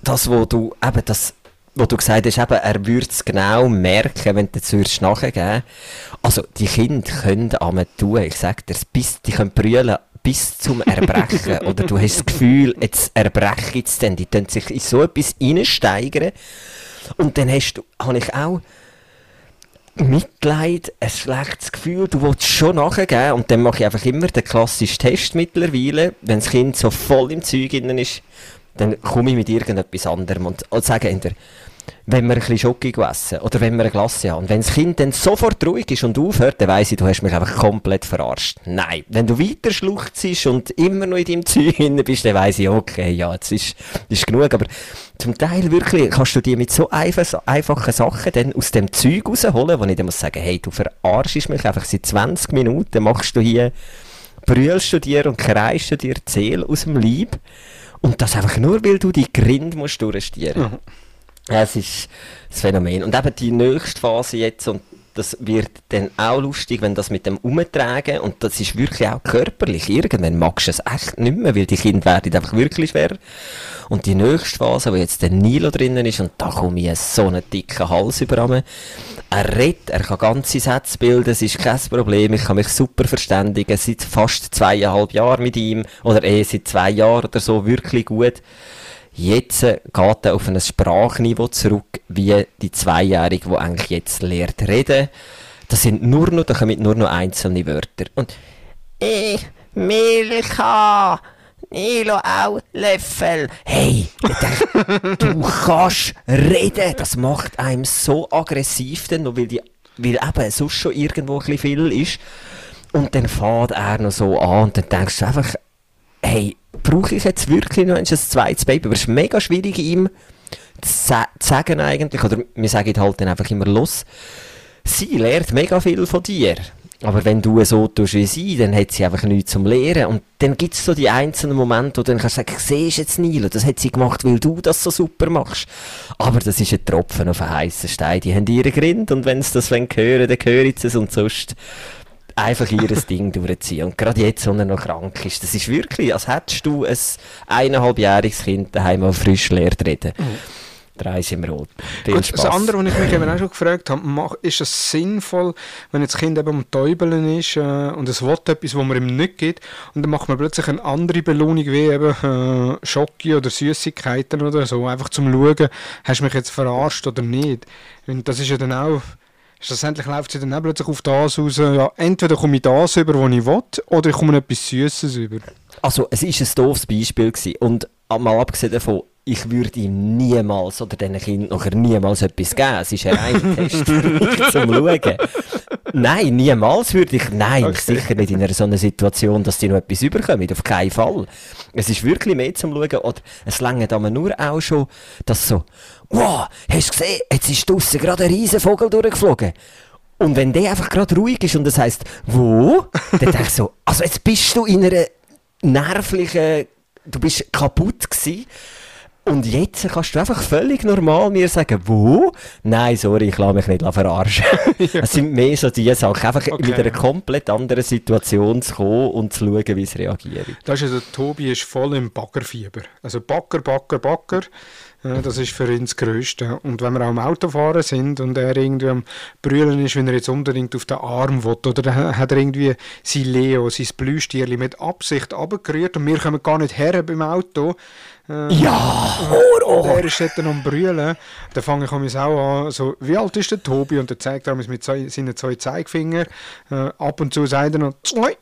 das, wo du, eben das, wo du gesagt hast, eben, er würde es genau merken, wenn du jetzt würdest nachgeben Also, die Kinder können einmal tun, ich sag dir, bis, die können brüllen bis zum Erbrechen. Oder du hast das Gefühl, jetzt erbrechen es dann. Die können sich in so etwas reinsteigern. Und dann hast du, habe ich auch Mitleid, ein schlechtes Gefühl, du willst schon nachgeben. Und dann mache ich einfach immer den klassischen Test mittlerweile, wenn das Kind so voll im Zeug ist, dann komme ich mit irgendetwas anderem und, und sage entweder, wenn wir ein bisschen Schoki essen oder wenn wir eine Glasse haben. Und wenn das Kind dann sofort ruhig ist und aufhört, dann weiss ich, du hast mich einfach komplett verarscht. Nein, wenn du weiter schluchzt und immer noch in deinem Zeug hinten bist, dann weiss ich, okay, ja, jetzt ist, ist genug. Aber zum Teil wirklich kannst du dir mit so einfach, einfachen Sachen dann aus dem Zeug rausholen, wo ich dann muss sagen, hey, du verarschst mich einfach seit 20 Minuten, machst du hier, brüllst du dir und kreist du dir Zähl aus dem Leib. Und das einfach nur, weil du die Grind musst durchstieren. Mhm. Ja, es ist das Phänomen. Und eben die nächste Phase jetzt, und das wird dann auch lustig, wenn das mit dem Umtragen, und das ist wirklich auch körperlich, irgendwann magst du es echt nicht mehr, weil die Kinder werden einfach wirklich schwer. Und die nächste Phase, wo jetzt der Nilo drinnen ist, und da komme ich so einen dicken Hals über Er redet, er kann ganze Sätze bilden, es ist kein Problem, ich kann mich super verständigen, seit fast zweieinhalb Jahren mit ihm, oder eh seit zwei Jahren oder so, wirklich gut. Jetzt äh, geht er auf ein Sprachniveau zurück, wie die Zweijährige, die eigentlich jetzt lernt reden. Das sind nur noch, da kommen nur noch einzelne Wörter. Und ich, Milka, Nilo auch Löffel. Hey, denk, du kannst reden. Das macht einem so aggressiv, denn weil, die, weil eben sonst schon irgendwo ein bisschen viel ist. Und dann fährt er noch so an und dann denkst du einfach, hey, brauche ich jetzt wirklich noch ein zweites Baby? Aber es ist mega schwierig, ihm zu sagen eigentlich, oder wir sagen halt dann einfach immer los, sie lernt mega viel von dir. Aber wenn du so tust wie sie, dann hat sie einfach nichts zum Lehren. Und dann gibt es so die einzelnen Momente, wo du dann kannst sagen, siehst jetzt Nilo, das hat sie gemacht, weil du das so super machst. Aber das ist ein Tropfen auf einen heißen Stein. Die haben ihre Grind und wenn sie das hören, dann hören sie es und sonst einfach ihr Ding durchziehen. Und gerade jetzt, wo er noch krank ist, das ist wirklich, als hättest du ein eineinhalbjähriges Kind daheim, das frisch lernt reden. Mhm. Drei sind rot. Viel Gut, Spaß. Das andere, was ich mich eben auch schon gefragt habe, ist es sinnvoll, wenn jetzt das Kind eben am Täubeln ist äh, und es will etwas, was man ihm nicht gibt, und dann macht man plötzlich eine andere Belohnung, wie eben äh, Schocke oder Süßigkeiten oder so, einfach zum Schauen, hast du mich jetzt verarscht oder nicht. Und das ist ja dann auch Schlussendlich läuft es dann auch plötzlich auf das raus, ja, entweder komme ich das über, was ich will, oder ich komme etwas Süßes über. Also, es war ein doofes Beispiel gewesen. und mal abgesehen davon, ich würde ihm niemals oder diesen Kindern nachher niemals etwas geben. Es ist ein reiner Test zum Schauen. Nein, niemals würde ich, nein, okay. sicher nicht in einer so einer Situation, dass die noch etwas überkommen, auf keinen Fall. Es ist wirklich mehr zum Schauen, oder es längert aber nur auch schon, dass so, wow, hast du gesehen, jetzt ist draussen gerade ein Riesenvogel durchgeflogen. Und wenn der einfach gerade ruhig ist und das heisst, wo? dann denke ich so, also jetzt bist du in einer nervlichen, du bist kaputt gewesen und jetzt kannst du einfach völlig normal mir sagen, wo? Nein, sorry, ich lasse mich nicht verarschen. ja. Es sind mehr so diese Sachen, einfach okay. mit einer komplett anderen Situation zu kommen und zu schauen, wie es reagiert. Das ist also, Tobi ist voll im Baggerfieber. Also Bagger, Bagger, Bagger. Ja, das ist für ihn das Größte. Und wenn wir auch im Autofahren sind und er irgendwie am Brüllen ist, wenn er jetzt unbedingt auf den Arm will, oder dann hat er irgendwie sein Leo, sein Blüstierli mit Absicht abgerührt und wir kommen gar nicht her beim Auto. Äh, ja, Horror! Er ist dort am Brüllen. Dann fange ich mich auch an, so, wie alt ist der Tobi? Und er zeigt er mit seinen zwei Zeigfingern. Äh, ab und zu sagt er noch, zwei.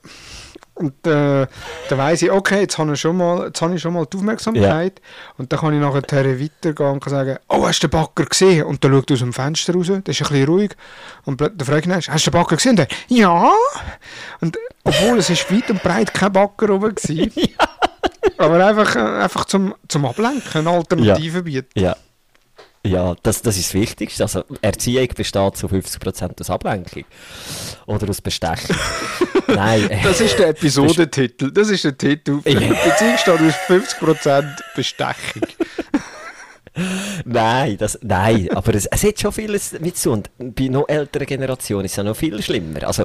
Und äh, dann weiss ich, okay, jetzt habe ich schon mal, jetzt habe ich schon mal die Aufmerksamkeit. Ja. Und dann kann ich nachher weitergehen und sagen, oh, hast du den Backer gesehen? Und dann schaut er aus dem Fenster raus, der ist ein bisschen ruhig. Und dann frage ich ihn, hast du den Backer gesehen? Und der, ja. Und obwohl es ist weit und breit kein Backer oben war. ja. Aber einfach, äh, einfach zum, zum Ablenken, eine Alternative ja. bieten. Ja. Ja, das, das ist das Wichtigste. Also, Erziehung besteht zu 50% aus Ablenkung. Oder aus Bestechung. Nein. Das ist der Episodentitel. Das ist der Titel. Erziehung steht aus 50% Bestechung. Nein, das, nein, aber es, es hat schon vieles mit zu. Und bei noch älteren Generationen ist es ja noch viel schlimmer. Also,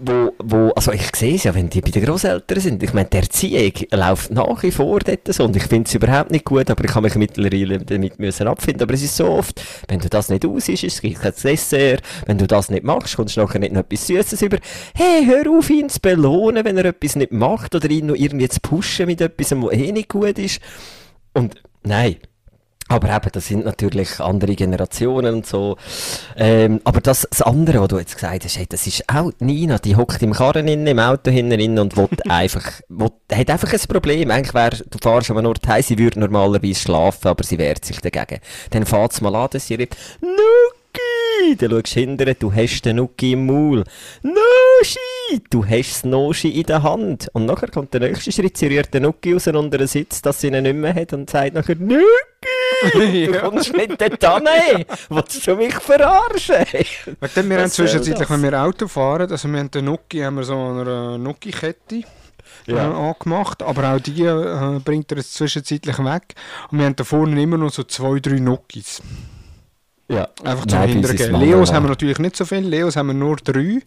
wo, wo, also ich sehe es ja, wenn die bei den Großeltern sind. Ich meine, die Erziehung läuft nach wie vor dort so und ich finde es überhaupt nicht gut, aber ich kann mich mittlerweile damit müssen abfinden. Aber es ist so oft, wenn du das nicht aussiehst, es gibt kein Dessert. Wenn du das nicht machst, kommst du nachher nicht noch etwas Süßes über. Hey, hör auf, ihn zu belohnen, wenn er etwas nicht macht oder ihn noch irgendwie zu pushen mit etwas, was eh nicht gut ist. Und nein, Aber eben, das sind natürlich andere Generationen und so. Ähm, aber das, das andere, was du jetzt gesagt hast, hey, das ist auch Nina, die hockt im Karren innen, im Auto hinten und will einfach, will, hat einfach ein Problem. Eigentlich wäre, du fahrst aber nur heim, sie würde normalerweise schlafen, aber sie wehrt sich dagegen. Dann fährt es mal an, dass sie ruft, Nuki! Dann schaust du hinterher, du hast den Nuki im Maul. Noshi! Du hast das Noshi in der Hand. Und nachher kommt der nächste Schritt, sie rührt den Nuki raus unter den Sitz, dass sie ihn nicht mehr hat und sagt nachher, Nuki! Du kommst nicht dort hin! Willst du mich verarschen? Wegen wir haben zwischenzeitlich, wenn wir Auto fahren, also wir haben den Nuki, haben wir so eine Nuki-Kette äh, Ja. angemacht, aber auch die äh, bringt er jetzt zwischenzeitlich weg. Und wir haben da vorne immer noch so zwei, drei Nukis. Ja. Einfach zum Nein, Leos haben wir natürlich nicht so viel. Leos haben wir nur drei.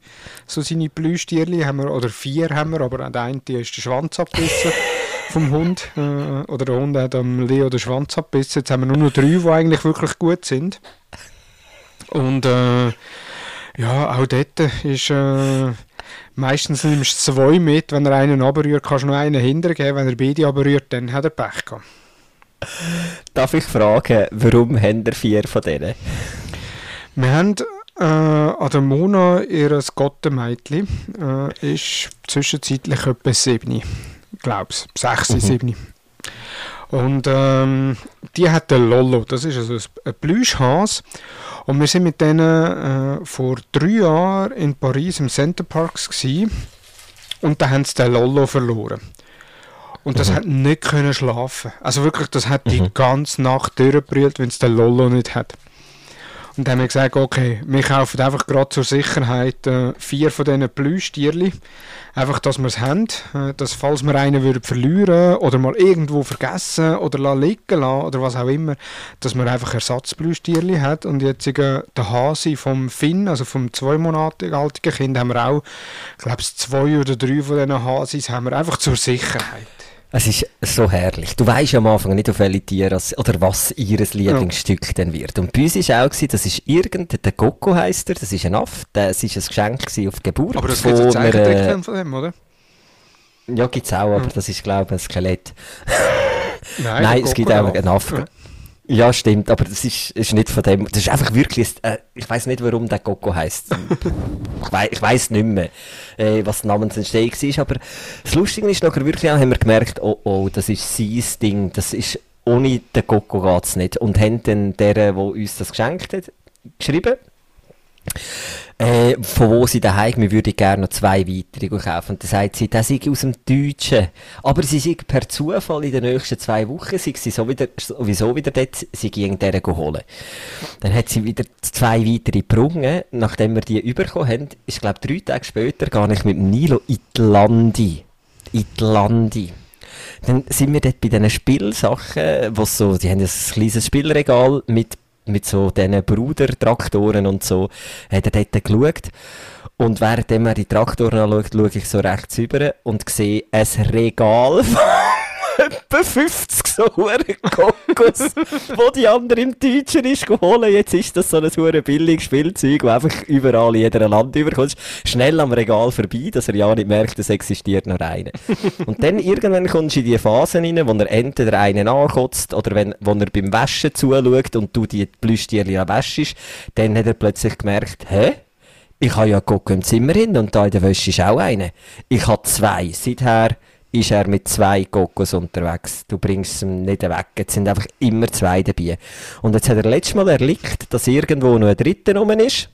So seine Plüschtierli haben wir, oder vier haben wir, aber der eine ist der Schwanz abgebissen vom Hund. Äh, oder der Hund hat am Leo den Schwanz abgebissen. Jetzt haben wir nur noch drei, die eigentlich wirklich gut sind. Und äh, ja, auch dort ist äh, meistens nimmst du zwei mit. Wenn er einen abrührt, kannst du noch einen hintergeben. Wenn er beide abrührt, dann hat er Pech gehabt. Darf ich fragen, warum haben ihr vier von denen? Wir haben äh, an der Mona ihr Gottenmädchen äh, ist zwischenzeitlich etwa sieben, glaub's, sechs, Mhm. sieben. Und ähm, die hat den Lollo, das ist also ein Plüschhas. Und wir sind mit denen äh, vor drei Jahren in Paris im Center Parks gsi und da haben sie den Lollo verloren. Und das hat nicht können schlafen. Also wirklich, das hat die ganze Nacht durchgebrüllt, wenn es den Lollo nicht hat. Und dann haben wir gesagt, okay, wir kaufen einfach gerade zur Sicherheit äh, vier von diesen Plüschtierli. Einfach, dass wir es haben. Äh, dass, falls wir einen würden verlieren oder mal irgendwo vergessen oder la liegen lassen oder was auch immer, dass man einfach Ersatzplüschtierli hat. Und jetzt äh, der Hasi vom Finn, also vom zwei Monate altigen Kind, haben wir auch, ich glaube, zwei oder drei von diesen Hasis haben wir einfach zur Sicherheit. Es ist so herrlich. Du weißt ja am Anfang nicht, auf welche Tiere es- oder was ihr Lieblingsstück dann wird. Und bei uns war auch, gewesen, das ist irgend, der Coco heisst er, das ist ein Aff, das ist ein Geschenk gewesen auf die Geburt. Aber das gibt von einen Zeichentrickfilm von dem, oder? Ja, gibt es auch, aber das ist, glaube ich, ein Skelett. Nein, Nein, es gibt auch einen Aff. Ja. Ja, stimmt, aber das ist, ist nicht von dem. Das ist einfach wirklich. Äh, ich weiß nicht, warum der Coco heisst. ich, wei ich weiß nicht mehr, äh, was die Namensentstehung war. Aber das Lustige ist nachher wirklich haben wir gemerkt, oh oh, das ist sein Ding. Das ist, ohne den Coco geht es nicht. Und haben dann der, der uns das geschenkt hat, geschrieben. Äh, von wo sie daheim, wir würden gerne noch zwei weitere kaufen. Und dann sagt sie, das sei aus dem Deutschen. Aber sie sei per Zufall in den nächsten zwei Wochen, sei sie so wieder, sowieso wieder dort, sie ging deren holen. Dann hat sie wieder zwei weitere gebrungen. Nachdem wir die bekommen haben, ist, glaube drei Tage später, gar ich mit dem Nilo in die Landi. In die Landi. Dann sind wir dort bei diesen Spielsachen, wo so, die haben ein kleines Spielregal mit, mit so diesen Brudertraktoren und so, hat er dort geschaut. Und während er die Traktoren anschaut, schaue ich so rechts rüber und sehe ein Regal etwa 50 so Kokos, wo die andere im Deutschen ist geholt. Jetzt ist das so ein hure billiges Spielzeug, das einfach überall in jedem Land überkommt. Schnell am Regal vorbei, dass er ja nicht merkt, es existiert noch einer. Und dann irgendwann kommst du in die Phasen rein, wo er entweder einen ankotzt oder wenn, wo er beim Waschen zuschaut und du die Plüschtierchen wäschst, dann hat er plötzlich gemerkt, hä? Ich habe ja Coco im Zimmer hin und da in der Wäsche ist auch einer. Ich habe zwei. Seither ist er mit zwei Kokos unterwegs. Du bringst ihn nicht weg. Jetzt sind einfach immer zwei dabei. Und jetzt hat er letztes Mal erlickt, dass irgendwo noch ein dritter rum ist.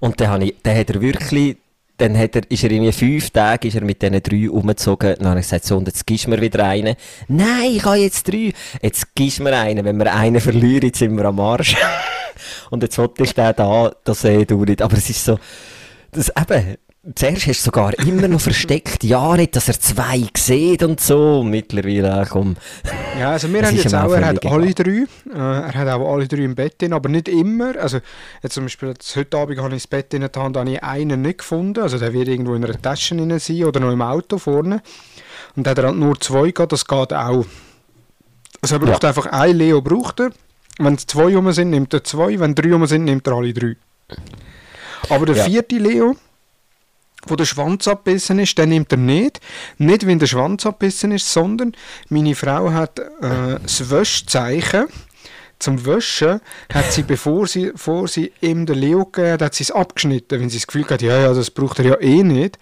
Und dann, ich, dann hat er wirklich, dann hat er, ist er irgendwie fünf Tage ist er mit diesen drei umgezogen. Dann habe ich gesagt, so, und jetzt gibst du mir wieder einen. Nein, ich habe jetzt drei. Jetzt gibst du mir einen. Wenn wir einen verlieren, jetzt sind wir am Arsch. und jetzt wollte ich da, das eh du nicht. Aber es ist so, das eben, zuerst hast du sogar immer noch versteckt, ja nicht, dass er zwei sieht und so. Mittlerweile, komm. Ja, also wir haben jetzt auch er hat alle drei, äh, er hat auch alle drei im Bett drin, aber nicht immer. Also jetzt zum Beispiel jetzt, heute Abend habe ich das Bett in der Hand, habe ich einen nicht gefunden, also der wird irgendwo in einer Tasche drin sein oder noch im Auto vorne. Und dann hat er halt nur zwei gehabt, das geht auch. Also er braucht Ja. einfach ein Leo braucht er. Wenn es zwei rum sind, nimmt er zwei, wenn drei rum sind, nimmt er alle drei. Aber der Ja. vierte Leo, wo der Schwanz abbissen ist, den nimmt er nicht. Nicht, wenn der Schwanz abbissen ist, sondern meine Frau hat äh, das Wäschzeichen zum Waschen, hat sie, bevor sie, bevor sie ihm den Leo gegeben hat, hat sie es abgeschnitten, wenn sie das Gefühl hat, ja, ja, das braucht er ja eh nicht.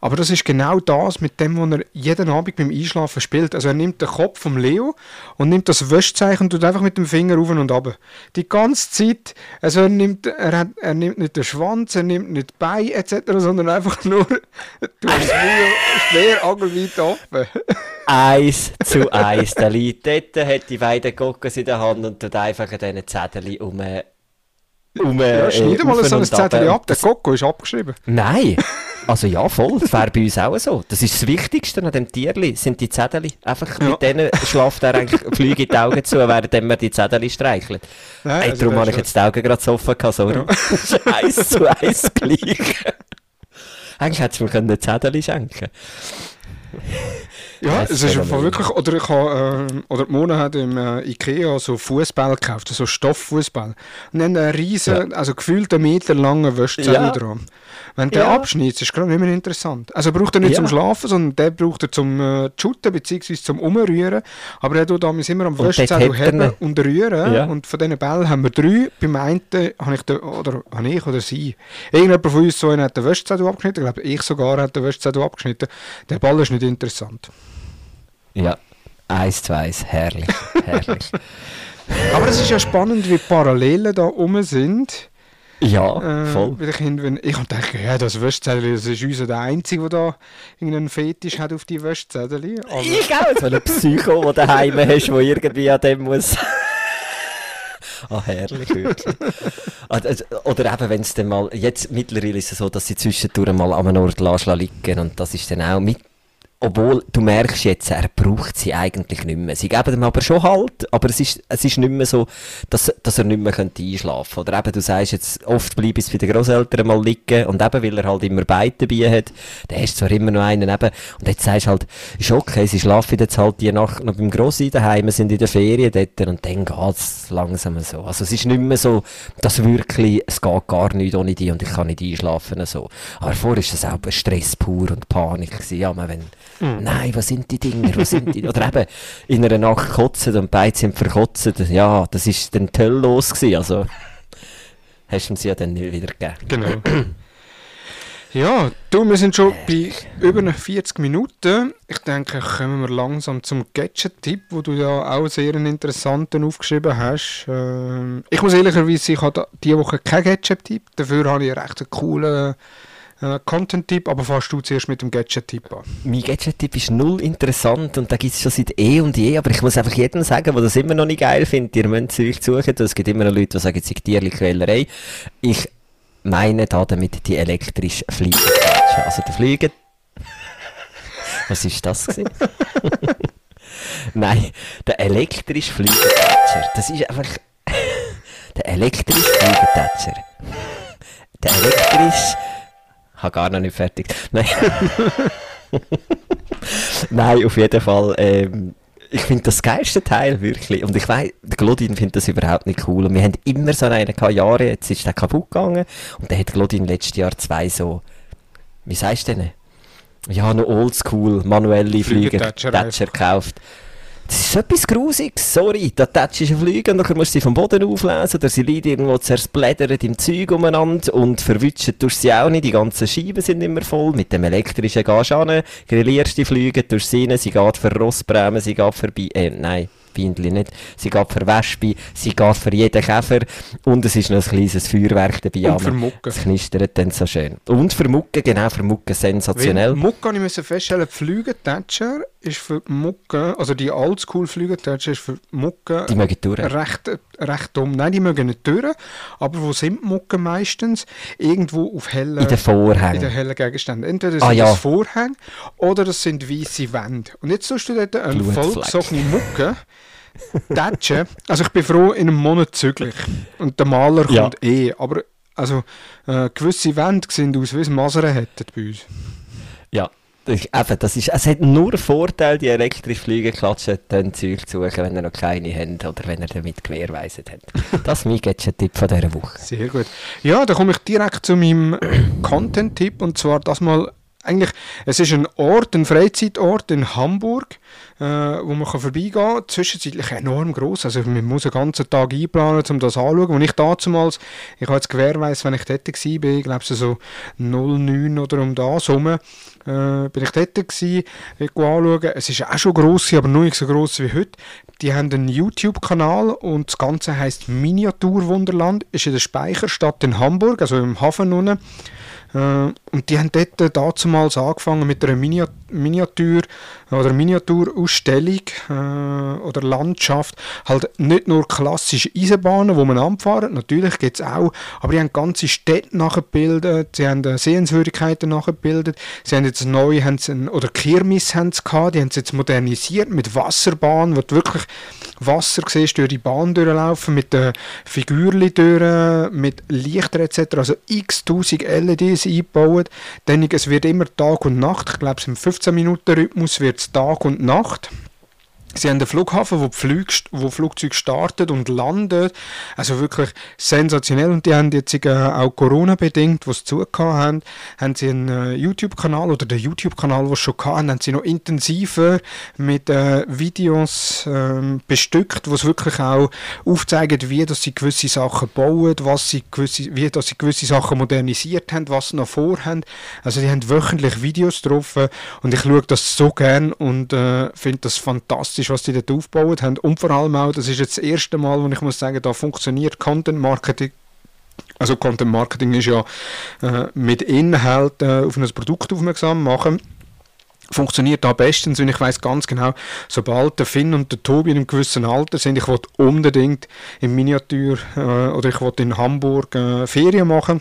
Aber das ist genau das, mit dem, was er jeden Abend beim Einschlafen spielt. Also er nimmt den Kopf vom Leo und nimmt das Wäschzeichen und tut einfach mit dem Finger rauf und ab. Die ganze Zeit. Also er nimmt, er, hat, er nimmt nicht den Schwanz, er nimmt nicht die Beine etc., sondern einfach nur du hast schwer angelweit offen. Eins zu eins. Der liegt dort, hat die beiden Gockes in der Hand und tut einfach diesen Zettel um... Um, Ja, schneide mal so ein. Zettel ab. Der Coco ist abgeschrieben. Nein! Also ja, voll. Das wäre bei uns auch so. Das ist das Wichtigste an dem Tierli, sind die Zettel. Einfach Ja. mit denen schlaft er eigentlich Flüge in die Augen zu, während er die Zettel streichelt. Nein, Ey, also darum habe ich jetzt die Augen gerade so offen gehabt, sorry. Das ist eins zu eins gleich. Eigentlich hättest du mir können einen Zettel schenken Ja, es ist einfach wirklich, oder ich habe, ähm, oder Mona hat im äh, Ikea so Fußball gekauft, so Stofffußball. Und dann einen riesen, also gefühlt einen Meter langen Wäschzettel Ja. dran. Wenn der Ja. abschneidet, ist gerade nicht mehr interessant. Also braucht er nicht Ja. zum Schlafen, sondern der braucht er zum äh, Shooten bzw. zum Umrühren. Aber er tut damals immer am er heben und rühren. Ja. Und von diesen Bällen haben wir drei. Beim einen habe ich, den, oder, habe ich oder sie. Irgendjemand von uns so einen hat den Wäschzettel abgeschnitten. Ich glaube, ich sogar hat den Wäschzettel abgeschnitten. Der Ball ist nicht interessant. Ja. Eins zu eins. Herrlich. Herrlich. Aber es ist ja spannend, wie Parallelen da rum sind. Ja, Äh, voll. den Kindern, wenn ich denke, ja, das Wäschzettel, das ist unser der Einzige, der da irgendeinen Fetisch hat auf die Wäschzettel. Aber Ich auch, so ein Psycho, der daheim hast, der irgendwie an dem muss. Ah, herrlich, wirklich. Ah, Oder eben, wenn es dann mal, jetzt mittlerweile ist es so, dass sie zwischendurch mal an einem Ort liegen und das ist dann auch mit, obwohl du merkst jetzt, er braucht sie eigentlich nicht mehr. Sie geben ihm aber schon Halt, aber es ist, es ist nicht mehr so, dass, dass er nicht mehr könnte einschlafen könnte. Oder eben, du sagst jetzt, oft bleibe ich bei den Großeltern mal liegen und eben, weil er halt immer beide dabei hat, dann hast du zwar immer noch einen eben, und jetzt sagst du halt, ist okay, sie schlafen jetzt halt die Nacht noch beim Grossi daheim, sind in der Ferien dort und dann geht's langsam so. Also es ist nicht mehr so, dass wirklich, es geht gar nicht ohne die und ich kann nicht einschlafen so. Aber vorher ist das auch Stress pur und Panik gewesen, ja, man, wenn, nein, was sind die Dinger, was sind die, oder eben, in einer Nacht kotzen und beide sind verkotzt, ja, das ist dann toll los gewesen, also, hast du ihm sie ja dann nicht wieder gegeben. Genau. ja, du, wir sind schon bei über 40 Minuten. Ich denke, kommen wir langsam zum Gadget-Tipp, wo du ja auch sehr einen interessanten aufgeschrieben hast. Ähm, ich muss ehrlicherweise, ich habe diese Woche keinen Gadget-Tipp. Dafür habe ich einen recht coolen äh, Content-Tipp, aber fast du zuerst mit dem Gadget-Tipp an. Mein Gadget-Tipp ist null interessant und da gibt es schon seit eh und je, aber ich muss einfach jedem sagen, der das immer noch nicht geil findet, ihr müsst es euch suchen, es gibt immer noch Leute, die sagen, es sei Tierli-Quälerei. Ich meine da damit die elektrisch fliegende. Also der Fliegen... Was ist das gewesen? Nein, der elektrisch fliegende. Das ist einfach... der elektrisch fliegende. Der elektrisch... Ich habe gar noch nicht fertig. Nein. Nein, auf jeden Fall. Ähm, ich finde das geilste Teil wirklich. Und ich weiß, der Glodin findet das überhaupt nicht cool. Und wir haben immer so einen gehabt, Jahre, jetzt ist der kaputt gegangen. Und dann hat Glodin letztes Jahr zwei so, wie sagst du denn? Ja, noch oldschool, manuelle Flügeltätscher Flügeltätscher gekauft. Das ist etwas Grusiges, sorry. Da tätschst du Flügel und dann musst du sie vom Boden auflesen oder sie liegen irgendwo zersplittert im Zeug umeinander und verwutschen tust sie auch nicht. Die ganzen Scheiben sind immer voll. Mit dem elektrischen gehst du grillierst die Flüge, tust sie rein, sie geht für Rossbremen, sie geht für Bi äh, nein, Bindli nicht. Sie geht für Wespe, sie geht für jeden Käfer und es ist noch ein kleines Feuerwerk dabei. Und für Mucke. Es knistert dann so schön. Und für Mucke, genau, für Mucke sensationell. Weil Mucke ich feststellen, die Flügeltätscher ist für Mucke, also die oldschool Flügeltätscher ist für Mucke Die mögen durch. recht, recht dumm. Nein, die mögen nicht durch, aber wo sind Mucke meistens? Irgendwo auf hellen, In den Vorhängen. in den hellen Gegenständen. Entweder Ah, sind ja. das Vorhänge oder das sind weiße Wände. Und jetzt tust du dort eine vollgesogene Mucke tätschen. Also ich bin froh, in einem Monat zügig. Und der Maler Ja. kommt eh. Aber also, äh, gewisse Wände sehen aus, wie es Masern hätten bei uns. Ja. Das, eben, das ist, es hat nur einen Vorteil, die elektrisch fliegen klatschen, dann Zeug zu suchen, wenn ihr noch keine habt oder wenn ihr damit gewährweisend habt. Das ist mein Gadget-Tipp von dieser Woche. Sehr gut. Ja, dann komme ich direkt zu meinem Content-Tipp und zwar das mal eigentlich, es ist ein Ort, ein Freizeitort in Hamburg, äh, wo man kann vorbeigehen kann. Zwischenzeitlich enorm groß. Also man muss einen ganzen Tag einplanen, um das anzuschauen. Und ich damals, ich habe jetzt gewährweise, wenn ich dort war, ich glaube so 09 oder um das herum, äh, bin ich dort gewesen, ich anschauen. Es ist auch schon gross, aber noch nicht so gross wie heute. Die haben einen YouTube-Kanal und das Ganze heisst Miniaturwunderland. Ist in der Speicherstadt in Hamburg, also im Hafen unten. Äh, und die haben dort damals angefangen mit einer Miniatur- oder Miniaturausstellung äh, oder Landschaft. Halt nicht nur klassische Eisenbahnen, wo man anfahren, natürlich gibt es auch, aber die haben ganze Städte nachgebildet, sie haben äh, Sehenswürdigkeiten nachgebildet, sie haben jetzt neu, haben sie oder Kirmes haben sie gehabt, die haben sie jetzt modernisiert mit Wasserbahn, wo wirklich Wasser siehst, durch die Bahn durchlaufen, mit den Figürchen durch, mit Lichter etc., also x tausend LEDs eingebaut. Dann, es wird immer Tag und Nacht, ich glaube, im 15-Minuten-Rhythmus wird es Tag und Nacht. Sie haben einen Flughafen, wo, Flug, wo Flugzeuge startet und landet. Also wirklich sensationell. Und die haben jetzt äh, auch Corona-bedingt, was sie zugehört haben, haben sie einen äh, YouTube-Kanal oder den YouTube-Kanal, den sie schon hatten, haben sie noch intensiver mit äh, Videos äh, bestückt, wo es wirklich auch aufzeigen, wie dass sie gewisse Sachen bauen, was sie gewisse, wie dass sie gewisse Sachen modernisiert haben, was sie noch vorhaben. Also die haben wöchentlich Videos drauf und ich schaue das so gern und äh, finde das fantastisch ist, was die dort aufgebaut haben. Und vor allem auch, das ist jetzt das erste Mal, wo ich muss sagen, da funktioniert Content Marketing also Content Marketing ist ja äh, mit Inhalt äh, auf ein Produkt aufmerksam machen. Funktioniert da bestens und ich weiß ganz genau, sobald der Finn und der Tobi in einem gewissen Alter sind, ich wollte unbedingt im Miniatur äh, oder ich wollte in Hamburg äh, Ferien machen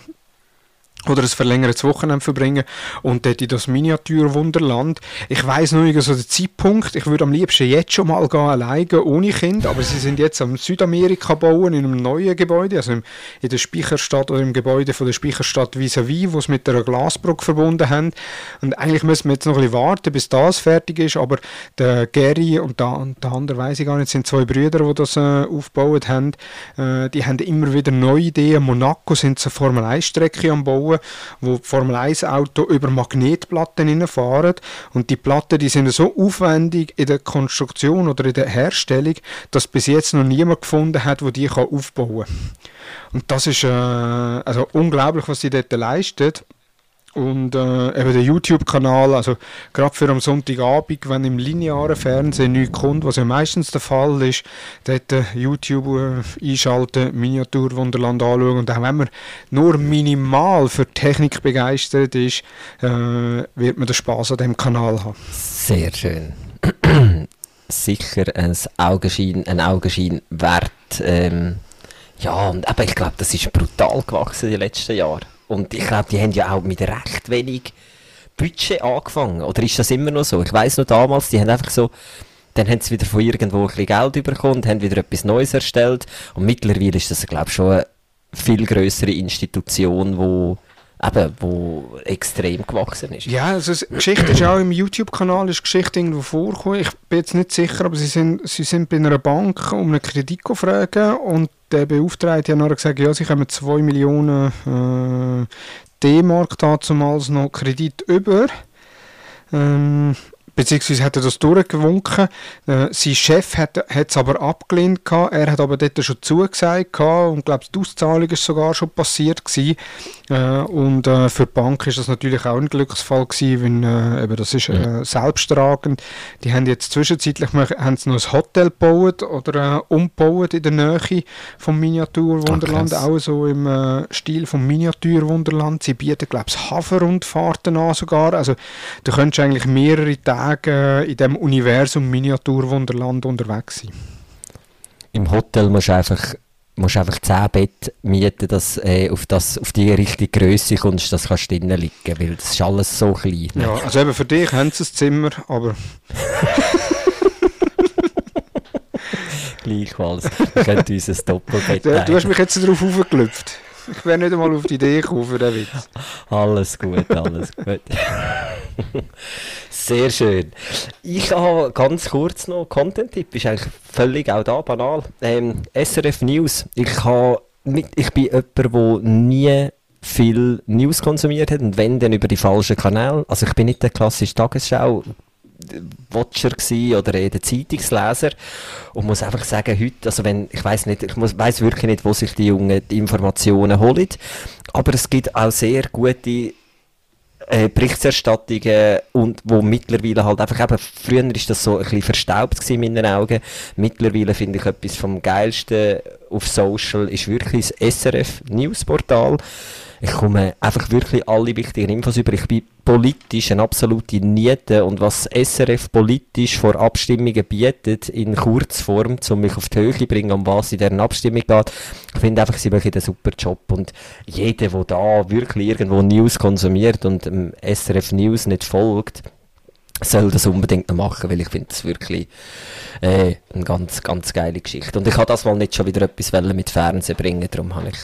oder ein verlängertes Wochenende verbringen und dort in das Miniaturwunderland. Ich weiß noch nicht so den Zeitpunkt. Ich würde am liebsten jetzt schon mal gehen, alleine, ohne Kind, aber sie sind jetzt am Südamerika bauen, in einem neuen Gebäude, also in der Speicherstadt oder im Gebäude von der Speicherstadt vis-à-vis, wo sie mit einer Glasbrücke verbunden haben. Und eigentlich müssen wir jetzt noch ein bisschen warten, bis das fertig ist, aber der Gary und der, der andere, weiß ich gar nicht, sind zwei Brüder, die das äh, aufgebaut haben. Äh, die haben immer wieder neue Ideen. Monaco sind sie Formel-1-Strecke am Bauen bauen, wo Formel 1 Auto über Magnetplatten fahren und die Platten, die sind so aufwendig in der Konstruktion oder in der Herstellung, dass bis jetzt noch niemand gefunden hat, wo die aufbauen kann. Und das ist äh, also unglaublich, was sie dort leisten. Und äh, eben der YouTube-Kanal, also gerade für am Sonntagabend, wenn im linearen Fernsehen nichts kommt, was ja meistens der Fall ist, dort äh, YouTube äh, einschalten, Miniaturwunderland anschauen und auch wenn man nur minimal für Technik begeistert ist, äh, wird man den Spaß an dem Kanal haben. Sehr schön. Sicher ein Augenschein, ein Augenschein wert. Ähm, ja, und aber ich glaube, das ist brutal gewachsen den letzten Jahren. Und ich glaube, die haben ja auch mit recht wenig Budget angefangen. Oder ist das immer noch so? Ich weiß noch damals, die haben einfach so, dann haben sie wieder von irgendwo ein bisschen Geld bekommen haben wieder etwas Neues erstellt. Und mittlerweile ist das, glaube ich, schon eine viel größere Institution, wo eben, wo extrem gewachsen ist. Ja, also die Geschichte ist auch im YouTube-Kanal ist Geschichte irgendwo vorgekommen. Ich bin jetzt nicht sicher, aber sie sind, sie sind bei einer Bank um einen Kredit gefragt und der Beauftragte hat nachher gesagt, ja, sie kommen 2 Millionen äh, D-Mark damals noch Kredit über. Ähm, beziehungsweise hat er das durchgewunken. Äh, sein Chef hat es aber abgelehnt gehabt. Er hat aber dort schon zugesagt gehabt und glaube die Auszahlung ist sogar schon passiert gewesen. Äh, und äh, für die Bank ist das natürlich auch ein Glücksfall gewesen, weil äh, eben das ist äh, selbsttragend. Die haben jetzt zwischenzeitlich haben sie noch ein Hotel gebaut oder äh, umgebaut in der Nähe vom Miniaturwunderland, Ach, auch so im äh, Stil vom Miniaturwunderland. Sie bieten glaube ich Hafenrundfahrten an sogar. Also du könntest eigentlich mehrere Tage in dem Universum Miniaturwunderland unterwegs sein. Im Hotel musst du einfach musst einfach 10 Bett mieten, dass äh, auf, das, auf die richtige Größe kommst, dass kannst du drinnen liegen, weil das ist alles so klein. Ne? Ja, also eben für dich haben sie ein Zimmer, aber... Gleichfalls, wir können uns ein Doppelbett Du, du hast mich jetzt darauf aufgeklüpft. Ich wäre nicht einmal auf die Idee gekommen für den Witz. Alles gut, alles gut. Sehr schön. Ich habe ganz kurz noch Content-Tipp, ist eigentlich völlig auch da banal. Ähm, SRF News. Ich, habe mit, ich bin jemand, der nie viel News konsumiert hat und wenn dann über die falschen Kanäle. Also ich bin nicht der klassische Tagesschau Watcher oder eher der Zeitungsleser und muss einfach sagen, heute, also wenn, ich weiß nicht, ich weiß wirklich nicht, wo sich die Jungen die Informationen holen, aber es gibt auch sehr gute äh, Berichterstattungen und wo mittlerweile halt einfach eben, früher ist das so ein bisschen verstaubt in meinen Augen, mittlerweile finde ich etwas vom Geilsten auf Social ist wirklich das SRF Newsportal ich komme einfach wirklich alle wichtigen Infos über. Ich bin politisch eine absolute Niete und was SRF politisch vor Abstimmungen bietet, in Kurzform, um mich auf die Höhe zu bringen, um was in deren Abstimmung geht, ich finde einfach, sie machen einen super Job und jeder, der da wirklich irgendwo News konsumiert und SRF News nicht folgt, soll das unbedingt noch machen, weil ich finde das wirklich äh, eine ganz, ganz geile Geschichte. Und ich habe das mal nicht schon wieder etwas mit Fernsehen bringen, darum habe ich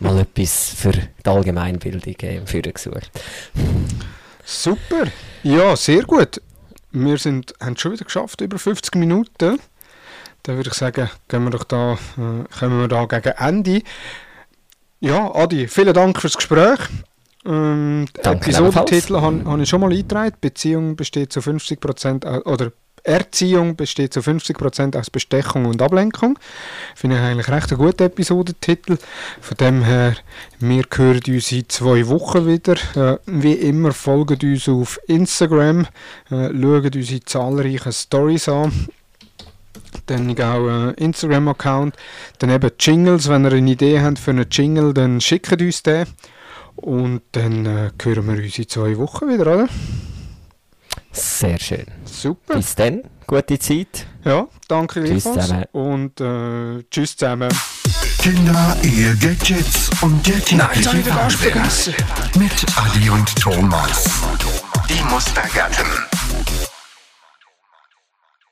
mal etwas für die Allgemeinbildung äh, Führer gesucht. Super. Ja, sehr gut. Wir sind, haben schon wieder geschafft, über 50 Minuten. Dann würde ich sagen, gehen wir doch da, äh, kommen wir da gegen Ende. Ja, Adi, vielen Dank fürs Gespräch. Ähm, Episodentitel habe hab ich schon mal eingetragen. Beziehung besteht zu 50% äh, oder Erziehung besteht zu 50% aus Bestechung und Ablenkung. Finde ich eigentlich recht ein guter Episodentitel. Von dem her, wir hören uns in zwei Wochen wieder. Äh, wie immer, folgt uns auf Instagram, äh, schaut unsere zahlreichen Stories an. Dann auch äh, Instagram-Account. Dann eben Jingles. Wenn ihr eine Idee habt für einen Jingle, dann schickt uns den. Und dann äh, hören wir uns in zwei Wochen wieder, oder? Sehr schön. Super. Bis dann, gute Zeit. Ja, danke tschüss zusammen. Und äh, tschüss zusammen. Kinder, Ehe, Gadgets und der tägliche. Mit Adi und Thomas. Die Mustergatten.